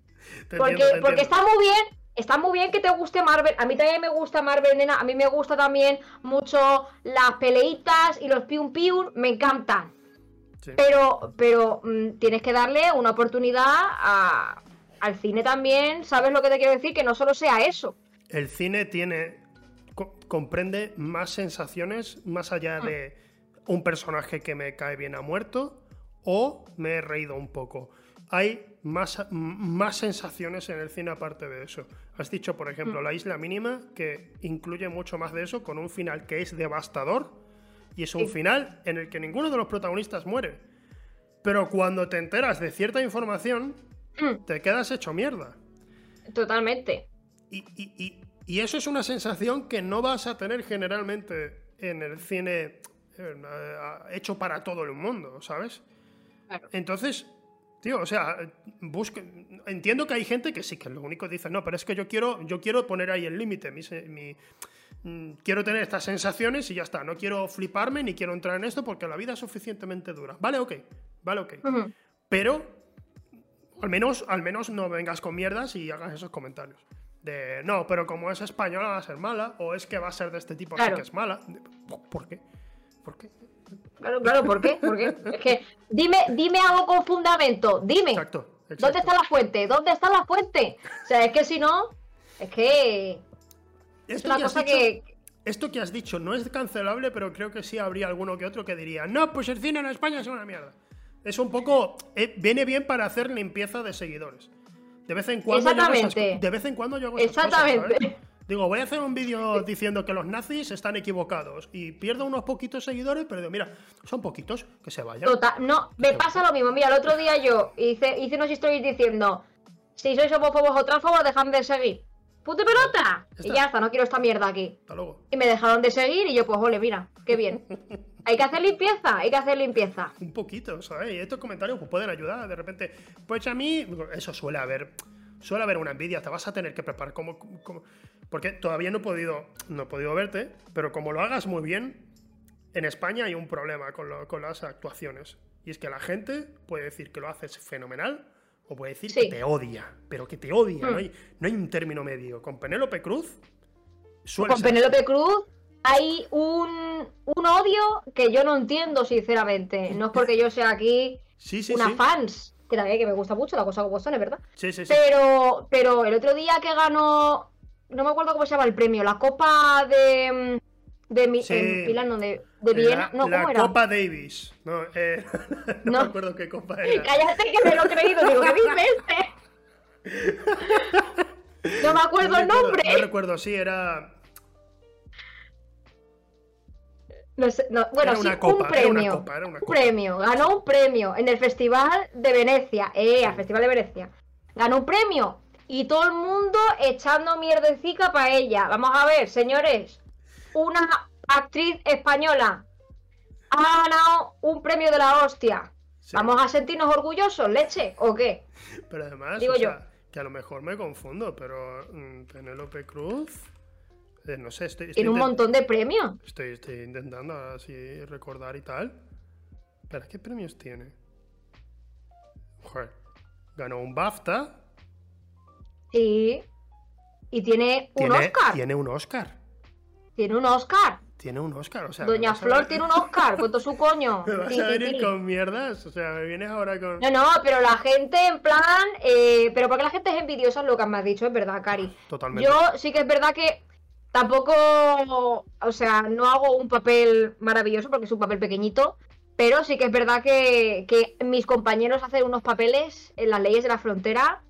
porque, porque está muy bien, está muy bien que te guste Marvel. A mí también me gusta Marvel, nena. A mí me gusta también mucho las peleitas y los pium pium. Me encantan. Pero, pero mm, tienes que darle una oportunidad al cine también. ¿Sabes lo que te quiero decir? Que no solo sea eso el cine tiene comprende más sensaciones más allá ah. de un personaje que me cae bien a muerto o me he reído un poco. Hay más, más sensaciones en el cine aparte de eso. Has dicho, por ejemplo, mm. La Isla Mínima, que incluye mucho más de eso, con un final que es devastador y es un final en el que ninguno de los protagonistas muere. Pero cuando te enteras de cierta información, mm. te quedas hecho mierda. Totalmente. Y, eso es una sensación que no vas a tener generalmente en el cine eh, hecho para todo el mundo, ¿sabes? Entonces, tío, o sea, busque, entiendo que hay gente que sí, que lo único dice, no, pero es que yo quiero, yo quiero poner ahí el límite, mi, mm, quiero tener estas sensaciones y ya está, no quiero fliparme ni quiero entrar en esto porque la vida es suficientemente dura. Vale, ok, vale, ok. Pero, al menos, al menos no vengas con mierdas y hagas esos comentarios de no, pero como es española va a ser mala, o es que va a ser de este tipo así que es mala. ¿Por qué? ¿Por qué? Claro, claro, ¿por qué? ¿Por qué? Es que dime, dime algo con fundamento, dime. Exacto, ¿Dónde está la fuente? ¿Dónde está la fuente? O sea, es que si no, es que. es una cosa que. Esto que has dicho no es cancelable, pero creo que sí habría alguno que otro que diría, no, pues el cine en España es una mierda. Es un poco. Eh, viene bien para hacer limpieza de seguidores. De vez en cuando. Exactamente. de vez en cuando yo hago Exactamente. Digo, voy a hacer un vídeo diciendo que los nazis están equivocados y pierdo unos poquitos seguidores, pero digo, mira, son poquitos, que se vayan. no, me pasa lo mismo. Mira, el otro día yo hice, hice unos stories diciendo, si sois homófobos o transfobos, dejadme de seguir. ¡Puta pelota! Y ya está, no quiero esta mierda aquí. Hasta luego. Y me dejaron de seguir y yo, pues, ole, mira, qué bien. Hay que hacer limpieza, hay que hacer limpieza. Un poquito, ¿sabes? Y estos comentarios pues, pueden ayudar. De repente, pues a mí, eso suele haber. Suele haber una envidia, te vas a tener que preparar como, porque todavía no he podido no he podido verte, pero como lo hagas muy bien, en España hay un problema con, con las actuaciones. Y es que la gente puede decir que lo haces fenomenal o puede decir que te odia, pero que te odia, no, hay, no hay un término medio. Con Penélope Cruz Con Penélope Cruz hay un, odio que yo no entiendo, sinceramente. No es porque yo sea aquí una fans, que también que me gusta mucho, la cosa como son, es verdad. Sí, sí, pero, pero el otro día que ganó, no me acuerdo cómo se llama el premio, la Copa de. De, mi, Milán, de, de Viena. no, ¿cómo la Copa Davis. No, eh, no, me acuerdo qué copa era. Cállate que me lo he creído. Digo, ¿qué dice este? No me acuerdo el nombre. No recuerdo, sí, era. No sé, no, bueno, sí, un premio. un premio. Ganó un premio en el Festival de Venecia. Eh, al Festival de Venecia. Ganó un premio. Y todo el mundo echando mierdecica para ella. Vamos a ver, señores. Una actriz española ha ganado un premio de la hostia. ¿Vamos a sentirnos orgullosos, leche? ¿O qué? Pero además, Digo yo. que a lo mejor me confundo, pero mm, Penélope Cruz eh, no sé, estoy. Tiene un montón de premios. Estoy, intentando así recordar y tal. Pero, ¿qué premios tiene? Joder. Ganó un BAFTA. Sí. Y tiene un Oscar. Tiene un Oscar. Tiene un Oscar. Tiene un Oscar, o sea. Doña Flor tiene un Oscar, cuento su coño. Me vas a venir con mierdas, o sea, me vienes ahora con. No, no, pero la gente en plan. Eh, pero porque la gente es envidiosa, lo que me has dicho, es verdad, Cari. Totalmente. Yo sí que es verdad que tampoco. O sea, no hago un papel maravilloso porque es un papel pequeñito. Pero sí que es verdad que, que mis compañeros hacen unos papeles en las leyes de la frontera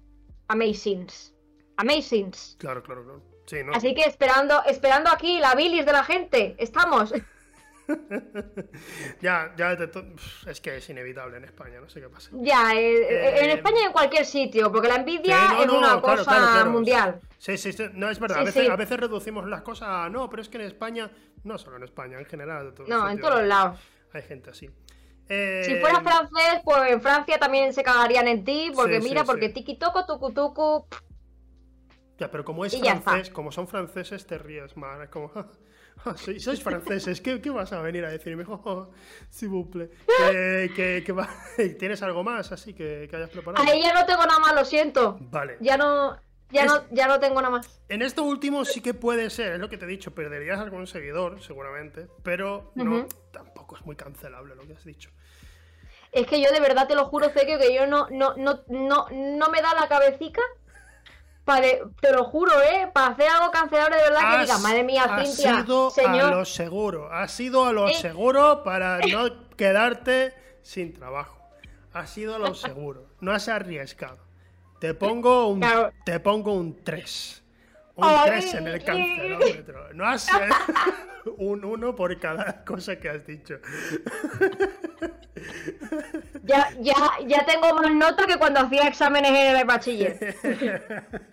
amazings. Amazings. Claro, claro, claro. Así que esperando, esperando aquí la bilis de la gente. Estamos. ya, ya, es que es inevitable en España, no sé qué pasa. Ya, eh, eh, en eh, España y en cualquier sitio, porque la envidia es una cosa mundial. Sí, sí, no, es verdad. a, veces, a, veces, reducimos las cosas a no, pero es que en España, no solo en España, en general. no, en todos lados. Hay gente así. Si fuera francés, pues en Francia también se cagarían en ti, porque mira, porque tiki toco, tucu tucu. Ya, pero como es francés, como son franceses, te ríes más. Es como, sois franceses, ¿qué, ¿qué, vas a venir a decirme? Oh, si buple. Que, que, ¿Tienes algo más así que, que hayas preparado? Ahí ya no tengo nada más, lo siento. Vale. Ya no. Ya, no, ya no tengo nada más. En esto último sí que puede ser, es lo que te he dicho, perderías algún seguidor, seguramente, pero no, tampoco es muy cancelable lo que has dicho. Es que yo de verdad te lo juro, Zequio, que yo no, no, no, no, no me da la cabecita te lo juro, ¿eh? Para hacer algo cancelable de verdad que diga, madre mía, Cintia, has sido a lo seguro, has sido a lo eh. seguro para no quedarte sin trabajo. Has sido a lo seguro, no has arriesgado. Te pongo un, te pongo un 3. Un 3 en el cancelómetro. No has un 1 por cada cosa que has dicho. Ya, ya, ya tengo más nota que cuando hacía exámenes en el bachiller.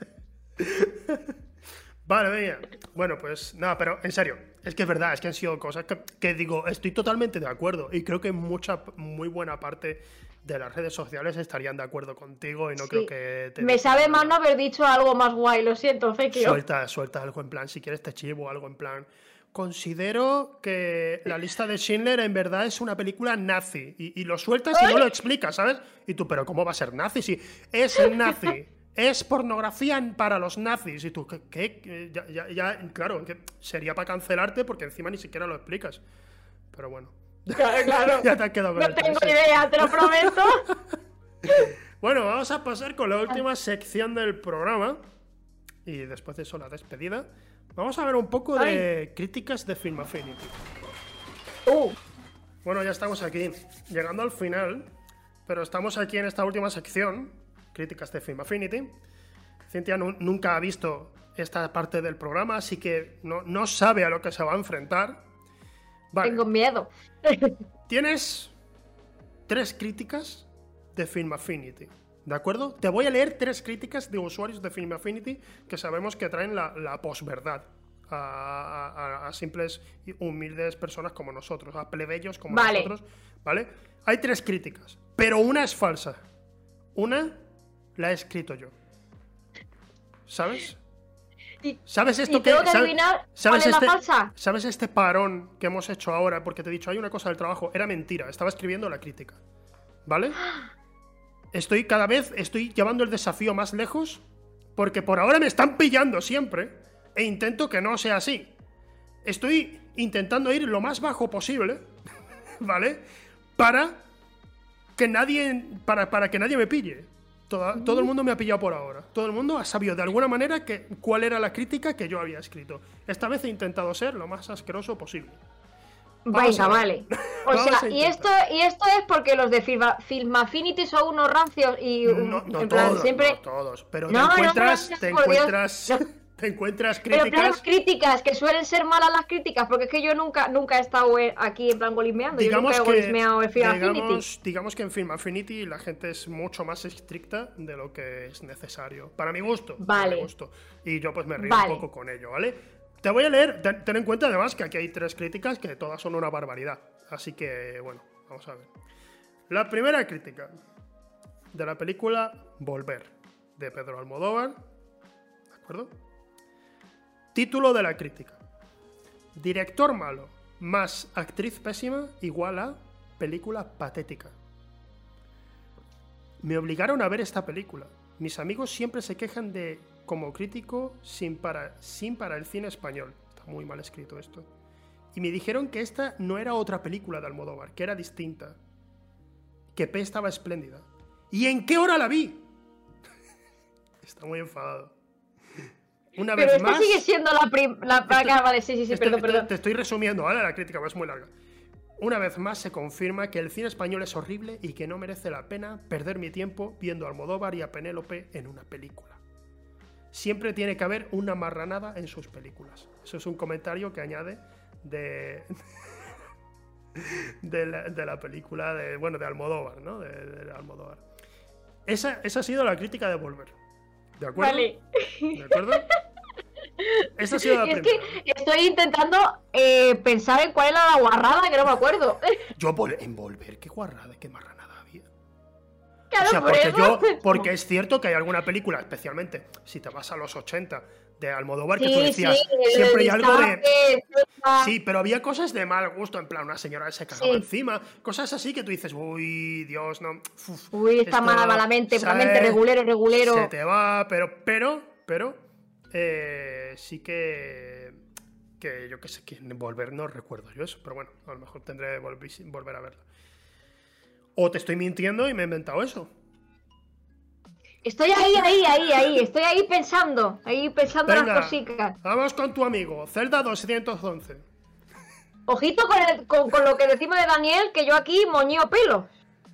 Vale, venga. Bueno, pues nada, pero en serio, es que es verdad, es que han sido cosas que, digo, estoy totalmente de acuerdo y creo que mucha, muy buena parte de las redes sociales estarían de acuerdo contigo y no creo que... Me sabe mal no haber dicho algo más guay, lo siento, Fekio. Suelta, suelta algo en plan, si quieres te chivo algo en plan considero que la lista de Schindler en verdad es una película nazi. Y, lo sueltas y no lo explicas, ¿sabes? Y tú, pero ¿cómo va a ser nazi si es nazi? es pornografía para los nazis. Y tú, ¿qué? Ya, claro, que sería para cancelarte porque encima ni siquiera lo explicas. Pero bueno. Claro, claro. ya te has quedado No tengo idea, te lo prometo. bueno, vamos a pasar con la última sección del programa. Y después de eso, la despedida. Vamos a ver un poco de críticas de Film Affinity. Uh. Bueno, ya estamos aquí, llegando al final, pero estamos aquí en esta última sección, críticas de Film Affinity. Cintia nunca ha visto esta parte del programa, así que no, sabe a lo que se va a enfrentar. Tengo miedo. Tienes tres críticas de Film Affinity. ¿De acuerdo? Te voy a leer tres críticas de usuarios de Film Affinity que sabemos que traen la, posverdad. A, simples y humildes personas como nosotros, a plebeyos como nosotros, ¿vale? Hay tres críticas, pero una es falsa. Una la he escrito yo. ¿Sabes? ¿Sabes esto que, ¿sabes, este, falsa? ¿Sabes este parón que hemos hecho ahora? Porque te he dicho, hay una cosa del trabajo, era mentira, estaba escribiendo la crítica. ¿Vale? estoy cada vez estoy llevando el desafío más lejos porque por ahora me están pillando siempre e intento que no sea así. Estoy intentando ir lo más bajo posible, ¿vale? Para que nadie para, para que nadie me pille. Todo el mundo me ha pillado por ahora. Todo el mundo ha sabido de alguna manera que, cuál era la crítica que yo había escrito. Esta vez he intentado ser lo más asqueroso posible. Venga, vale. O sea, y esto, y esto es porque los de Film, Affinity son unos rancios y no, en plan, todos, siempre. No todos, pero te encuentras, te encuentras, te encuentras críticas. Pero críticas, que suelen ser malas las críticas, porque es que yo nunca, nunca he estado aquí en plan golismeando. Digamos yo nunca he golismeado en Film digamos, Affinity. Digamos que en Film Affinity la gente es mucho más estricta de lo que es necesario. Para mi gusto. Vale. Para mi gusto. Y yo pues me río un poco con ello, ¿vale? Te voy a leer, ten, en cuenta además que aquí hay tres críticas que todas son una barbaridad. Así que, bueno, vamos a ver. La primera crítica de la película Volver, de Pedro Almodóvar. ¿De acuerdo? Título de la crítica. Director malo más actriz pésima igual a película patética. Me obligaron a ver esta película. Mis amigos siempre se quejan de como crítico sin para, sin para el cine español. Está muy mal escrito esto. Y me dijeron que esta no era otra película de Almodóvar, que era distinta. Que P estaba espléndida. ¿Y en qué hora la vi? Está muy enfadado. Una Pero vez más. sigue siendo la primera. Vale, sí, sí, sí, perdón, perdón. Te estoy resumiendo, ¿vale? La crítica es muy larga. Una vez más se confirma que el cine español es horrible y que no merece la pena perder mi tiempo viendo a Almodóvar y a Penélope en una película. Siempre tiene que haber una marranada en sus películas. Eso es un comentario que añade de, de, la, película de, bueno, de Almodóvar, ¿no? De, Almodóvar. Esa, esa, ha sido la crítica de Volver. ¿De acuerdo? Vale. ¿De acuerdo? Esa ha sido la es que estoy intentando eh, pensar en cuál era la guarrada que no me acuerdo. Yo en Volver, qué guarrada, qué marranada había. Claro, porque, yo, porque es cierto que hay alguna película, especialmente si te vas a los 80, de Almodóvar que tú decías, siempre hay algo de... Sí, pero había cosas de mal gusto, en plan, una señora se cagaba encima, cosas así que tú dices, uy, Dios, no... uy, está mala, malamente, malamente, regulero, regulero. Se te va, pero, pero, pero, eh, sí que... Que yo que sé, que volver no recuerdo yo eso, pero bueno, a lo mejor tendré que volver a verlo. O te estoy mintiendo y me he inventado eso. Estoy ahí, ahí, ahí, ahí. Estoy ahí pensando. Ahí pensando las cositas. Vamos con tu amigo, Zelda 211. Ojito con, con, lo que decimos de Daniel, que yo aquí moñeo pelo.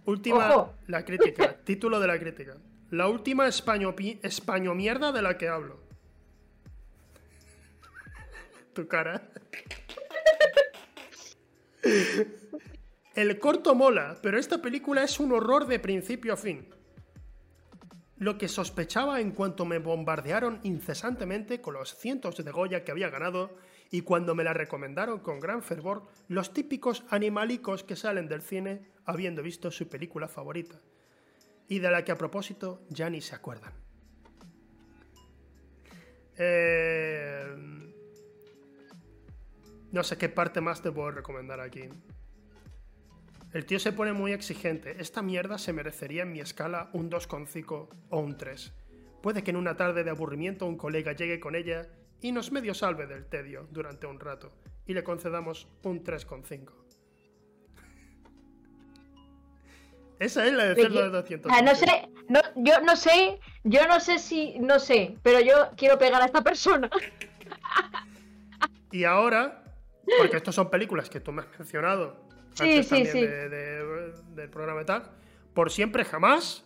Última, la crítica. título de la crítica. La última españo, españo mierda de la que hablo. tu cara. El corto mola, pero esta película es un horror de principio a fin lo que sospechaba en cuanto me bombardearon incesantemente con los cientos de Goya que había ganado y cuando me la recomendaron con gran fervor los típicos animalicos que salen del cine habiendo visto su película favorita y de la que a propósito ya ni se acuerdan. Eh, no sé qué parte más te puedo recomendar aquí. El tío se pone muy exigente. Esta mierda se merecería en mi escala un 2,5 o un 3. Puede que en una tarde de aburrimiento un colega llegue con ella y nos medio salve del tedio durante un rato y le concedamos un 3,5. Esa es la de cerdo de 200. no sé, yo no sé, yo no sé si, no sé, pero yo quiero pegar a esta persona. Y ahora, porque estas son películas que tú me has mencionado sí, sí, sí. del programa y tal. Por siempre jamás.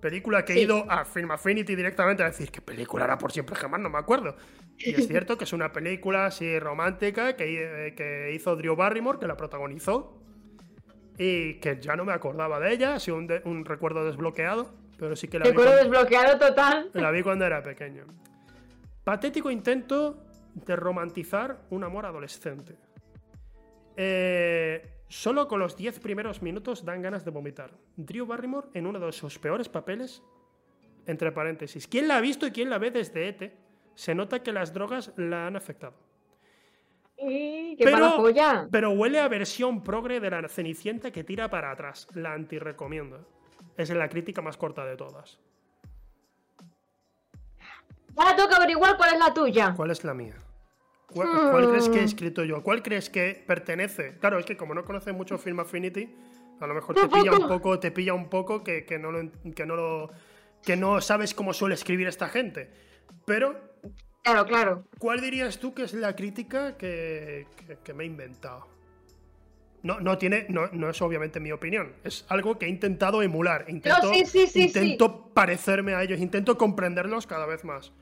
Película que he ido a Film Affinity directamente a decir, ¿qué película era por siempre jamás? No me acuerdo. Y es cierto que es una película así romántica que, eh, que hizo Drew Barrymore, que la protagonizó. Y que ya no me acordaba de ella, ha sido un, un recuerdo desbloqueado. Pero sí que la recuerdo desbloqueado total. La vi cuando era pequeño. Patético intento de romantizar un amor adolescente. Eh, solo con los 10 primeros minutos dan ganas de vomitar. Drew Barrymore en uno de sus peores papeles, entre paréntesis. ¿Quién la ha visto y quién la ve desde ET? Se nota que las drogas la han afectado. qué pero, pero huele a versión progre de la Cenicienta que tira para atrás. La anti-recomiendo. Es la crítica más corta de todas. Ahora tengo que averiguar cuál es la tuya. ¿Cuál es la mía? ¿Cuál, crees que he escrito yo? ¿Cuál crees que pertenece? Claro, es que como no conoces mucho Film Affinity, a lo mejor te pilla un poco, te pilla un poco que, no lo, que no lo, que no sabes cómo suele escribir esta gente. Pero. Claro, claro. ¿Cuál dirías tú que es la crítica que, me he inventado? No, no, tiene, no, no, es obviamente mi opinión. Es algo que he intentado emular. Intento, intento parecerme a ellos, intento comprenderlos cada vez más.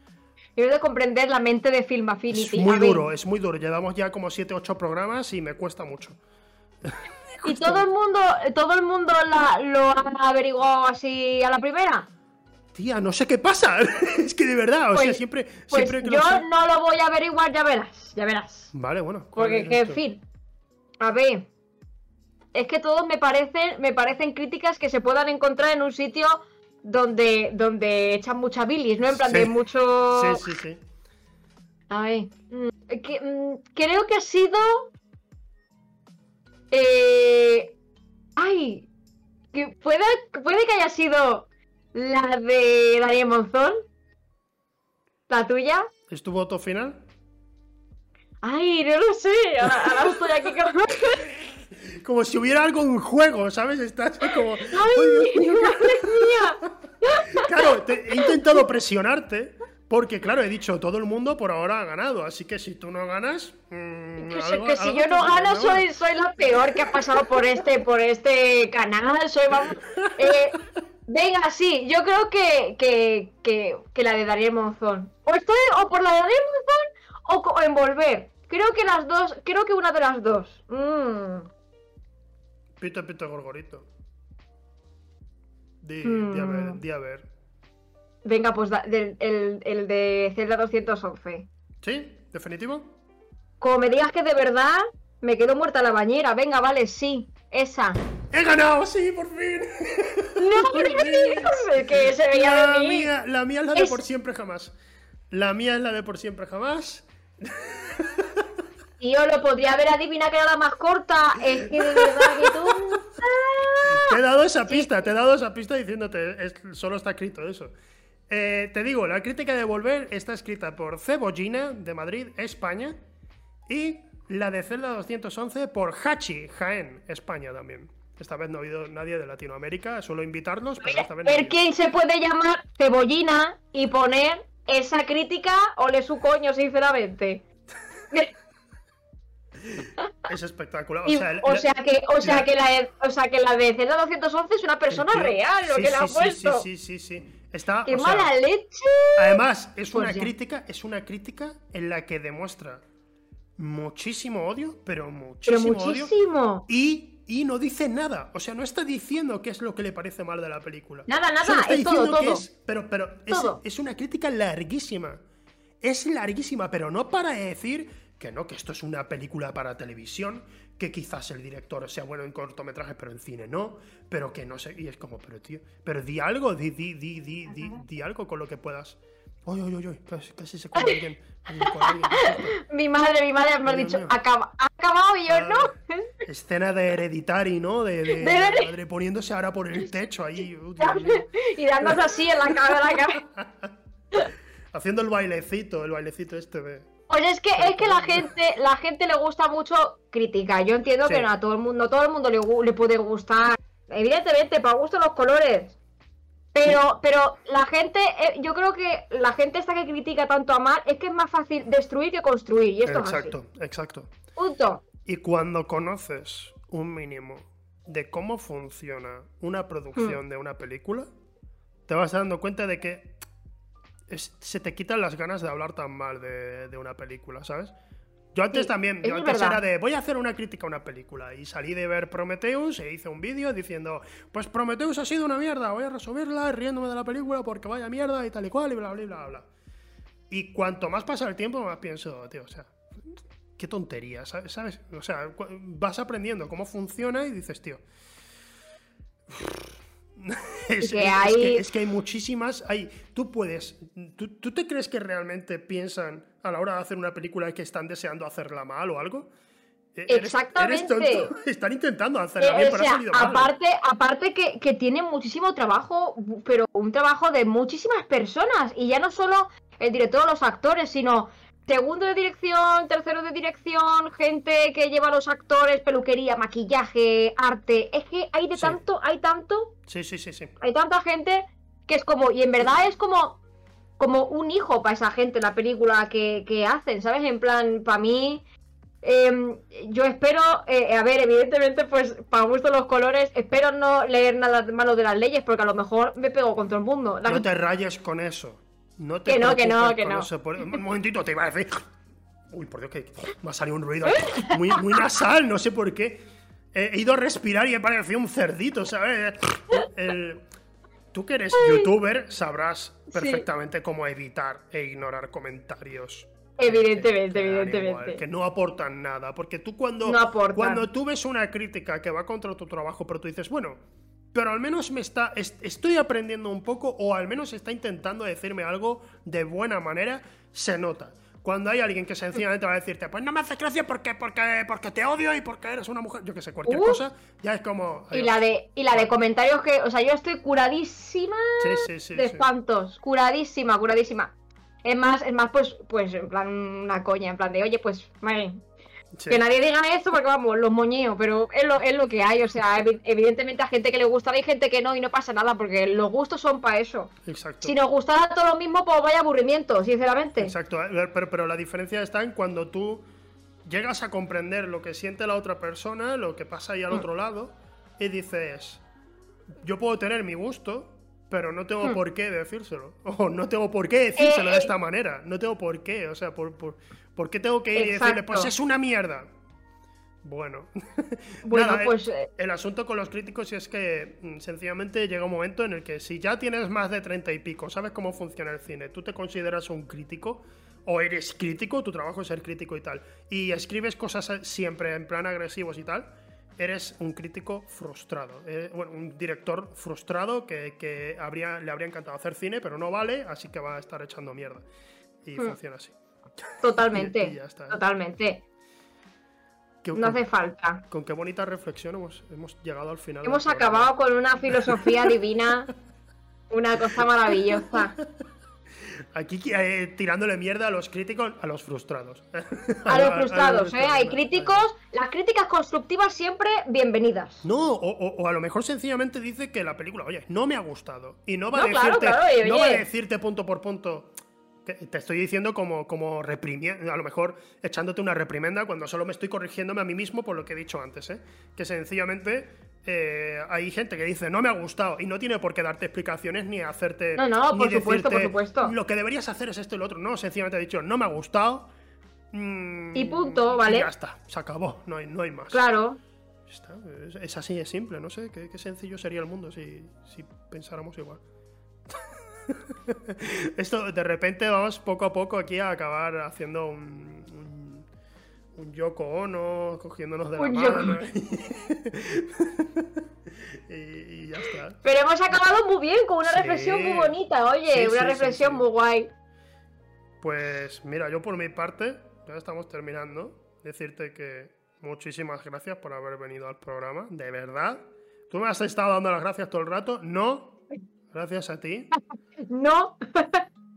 Yo de comprender la mente de Film Affinity. Es muy duro, es muy duro. Llevamos ya como 7, 8 programas y me cuesta mucho. ¿Y todo el mundo, todo el mundo lo ha averiguado así a la primera? Tía, no sé qué pasa. es que de verdad, o sea, pues, siempre, pues yo no lo voy a averiguar, ya verás, ya verás. Vale, bueno. Porque, en fin, a ver, es que todos me parecen, me parecen críticas que se puedan encontrar en un sitio donde, donde echan mucha bilis, ¿no? En plan de mucho. Sí, sí, sí. A ver. Mm, mm, creo que ha sido. Eh, ay. Que puede, puede que haya sido la de Daniel Monzón. La tuya. ¿Es tu voto final? Ay, no lo sé. Ahora, estoy aquí como si hubiera algo en juego, ¿sabes? Estás como. ¡Ay, madre mía! Claro, he intentado presionarte. Porque, claro, he dicho, todo el mundo por ahora ha ganado. Así que si tú no ganas. Mmm, que, si yo no gano, soy, soy la peor que ha pasado por este, por este canal. Soy. Eh, venga, sí, yo creo que, que, que, que la de Daniel Monzón. O estoy o por la de Daniel Monzón o, en volver. Creo que las dos. Creo que una de las dos. Mmm. Pito, pito, gorgorito. Di, di a ver, mm. di a ver. Venga, pues el, el, de Zelda 211. ¿Sí? ¿Definitivo? Como me digas que de verdad me quedo muerta la bañera. Venga, vale, sí. Esa. ¡He ganado! ¡Sí, por fin! ¡No, por fin. que se veía la de mí. Mía, la mía es la de por siempre jamás. La mía es la de por siempre jamás. Yo lo podría haber adivinado que era la más corta. Es que de verdad que tú. Te he dado esa pista, te he dado esa pista diciéndote, solo está escrito eso. Eh, te digo, la crítica de Volver está escrita por Cebollina, de Madrid, España, y la de Zelda 211 por Hachi, Jaén, España también. Esta vez no ha habido nadie de Latinoamérica, suelo invitarlos, pero esta vez no. quién se puede llamar Cebollina y poner esa crítica o le su coño, sinceramente. Es espectacular. O sea, que, o sea, que la, o sea que la de Zelda 211 es una persona real, lo que la ha puesto. Sí, sí, sí, sí. Está, ¡Qué mala leche! Además, es una crítica, es una crítica en la que demuestra muchísimo odio, pero muchísimo, odio. Y, y no dice nada. O sea, no está diciendo qué es lo que le parece mal de la película. Nada, nada, es todo, todo. pero pero es, es una crítica larguísima. Es larguísima, pero no para decir que no, que esto es una película para televisión, que quizás el director sea bueno en cortometrajes, pero en cine no, pero que no sé, y es como, pero tío, pero di algo, di, di, di, di, di, algo con lo que puedas. Uy, uy, uy, uy, casi, se come alguien. mi madre, mi madre me ha dicho, acaba, ha acabado y yo ah, no. escena de hereditary, ¿no? De, de, madre poniéndose ahora por el techo ahí. y dándose así en la cara de la cara. Haciendo el bailecito, el bailecito este de. Pues es que es que la gente, la gente le gusta mucho criticar. Yo entiendo que no a todo el mundo, todo el mundo le, puede gustar. Evidentemente, para gusto los colores. Pero, pero la gente, eh, yo creo que la gente esta que critica tanto a mal es que es más fácil destruir que construir. Y esto exacto, exacto. Punto. Y cuando conoces un mínimo de cómo funciona una producción hmm. de una película, te vas dando cuenta de que se te quitan las ganas de hablar tan mal de, una película, ¿sabes? Yo antes también, yo antes era de voy a hacer una crítica a una película y salí de ver Prometheus e hice un vídeo diciendo, pues Prometheus ha sido una mierda, voy a resumirla riéndome de la película porque vaya mierda y tal y cual y bla bla bla bla. Y cuanto más pasa el tiempo, más pienso, tío, o sea, qué tontería, ¿sabes? O sea, vas aprendiendo cómo funciona y dices, tío, es, que hay... Es, que, hay muchísimas. Hay, tú puedes. Tú, te crees que realmente piensan a la hora de hacer una película que están deseando hacerla mal o algo? E-, Exactamente. Están intentando hacerla bien, aparte, aparte que, que tiene muchísimo trabajo, pero un trabajo de muchísimas personas. Y ya no solo el director o los actores, sino segundo de dirección, tercero de dirección, gente que lleva a los actores, peluquería, maquillaje, arte. Es que hay de tanto, hay tanto. Sí, sí, sí, sí. Hay tanta gente que es como, y en verdad es como, como un hijo para esa gente la película que, que hacen, ¿sabes? En plan, para mí. Em, yo espero, eh, a ver, evidentemente, pues para gusto los colores, espero no leer nada malo de las leyes, porque a lo mejor me pego con todo el mundo. No te rayes con eso. No te que no, que no, que no. Un momentito, te iba a decir. Uy, por Dios, que me ha salido un ruido muy, muy nasal, no sé por qué. He ido a respirar y he parecido un cerdito, ¿sabes? Tú que eres youtuber sabrás perfectamente cómo evitar e ignorar comentarios. Evidentemente, evidentemente. que no aportan nada. Porque tú cuando, cuando tú ves una crítica que va contra tu trabajo, pero tú dices, bueno, pero al menos me está, estoy aprendiendo un poco o al menos está intentando decirme algo de buena manera, se nota. Cuando hay alguien que sencillamente va a decirte, pues no me hace gracia porque, porque, porque te odio y porque eres una mujer, yo que sé, cualquier cosa, ya es como... Y la, de, y la de comentarios que, o sea, yo estoy curadísima de espantos, curadísima, curadísima. Es más, es más pues, pues en plan una coña, en plan de, oye, pues, Que nadie diga esto porque vamos, los moñeos, pero es lo, es lo que hay. O sea, evidentemente a gente que le gusta hay gente que no y no pasa nada porque los gustos son para eso. Exacto. Si nos gustara todo lo mismo, pues vaya aburrimiento, sinceramente. Exacto, pero, pero la diferencia está en cuando tú llegas a comprender lo que siente la otra persona, lo que pasa ahí al mm. otro lado, y dices, yo puedo tener mi gusto, pero no tengo hmm. por qué decírselo. O no tengo por qué decírselo de eh, esta manera. No tengo por qué. O sea, por, por, qué tengo que ir y decirle, pues es una mierda? Bueno, bueno pues, eh, el, asunto con los críticos es que mm, sencillamente llega un momento en el que si ya tienes más de treinta y pico, sabes cómo funciona el cine, tú te consideras un crítico o eres crítico, tu trabajo es ser crítico y tal, y escribes cosas siempre en plan agresivos y tal, eres un crítico frustrado. Eh, bueno, un director frustrado que, habría, le habría encantado hacer cine, pero no vale, así que va a estar echando mierda. Y hmm. funciona así. Totalmente. Totalmente. no hace falta. Con qué bonita reflexión hemos, hemos llegado al final. Hemos acabado con una filosofía divina, una cosa maravillosa. Aquí eh, tirándole mierda a los críticos, a los frustrados. a, los frustrados, ¿eh? Hay críticos. Las críticas constructivas siempre bienvenidas. No, o, a lo mejor sencillamente dice que la película, oye, no me ha gustado. Y no va a decirte, no va a decirte punto por punto. Te estoy diciendo como, como reprimiendo, a lo mejor echándote una reprimenda cuando solo me estoy corrigiéndome a mí mismo por lo que he dicho antes, ¿eh? Que sencillamente eh, hay gente que dice no me ha gustado y no tiene por qué darte explicaciones ni hacerte. No, no, por supuesto, por supuesto. Lo que deberías hacer es esto y lo otro. No, sencillamente ha dicho no me ha gustado. Mm, y punto, ¿vale? ya está, se acabó, no hay, no hay más. Claro. es, así, es simple, no sé, qué, sencillo sería el mundo si, si pensáramos igual. Esto, de repente vamos poco a poco aquí a acabar haciendo un, un Yoko Ono cogiéndonos de la mano. y, ya está. Pero hemos acabado muy bien, con una reflexión muy bonita, oye, una reflexión muy guay. Pues mira, yo por mi parte, ya estamos terminando, decirte que muchísimas gracias por haber venido al programa, de verdad. ¿Tú me has estado dando las gracias todo el rato? No, gracias a ti. no.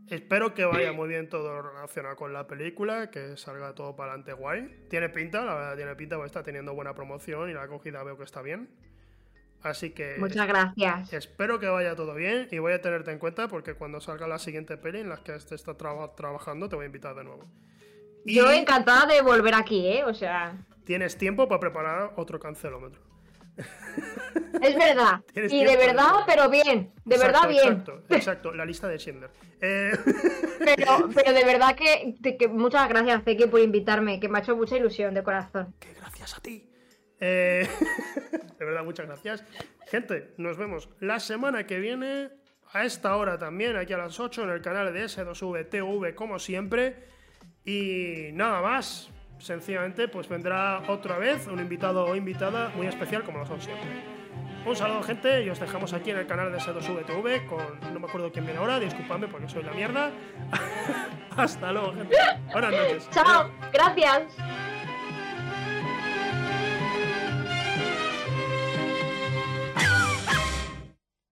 Espero que vaya muy bien todo relacionado con la película, que salga todo para adelante guay. Tiene pinta, la verdad tiene pinta, porque está teniendo buena promoción y la acogida veo que está bien. Así que. Muchas gracias. Espero que vaya todo bien y voy a tenerte en cuenta porque cuando salga la siguiente peli en la que esté está trabajando, te voy a invitar de nuevo. Yo encantada de volver aquí, ¿eh? O sea. Tienes tiempo para preparar otro cancelómetro. Es verdad. Y de verdad, pero bien. De verdad, bien. Exacto, exacto. La lista de Schindler. Eh, pero, pero de verdad que, muchas gracias, Zeki, por invitarme, que me ha hecho mucha ilusión de corazón. Que gracias a ti. Eh, de verdad, muchas gracias. Gente, nos vemos la semana que viene, a esta hora también, aquí a las 8, en el canal de S2VTV, como siempre. Y nada más sencillamente pues vendrá otra vez un invitado o invitada muy especial como lo son siempre. Un saludo gente y os dejamos aquí en el canal de S2VTV con no me acuerdo quién viene ahora, disculpadme porque soy la mierda. Hasta luego gente. Buenas noches. Chao, gracias.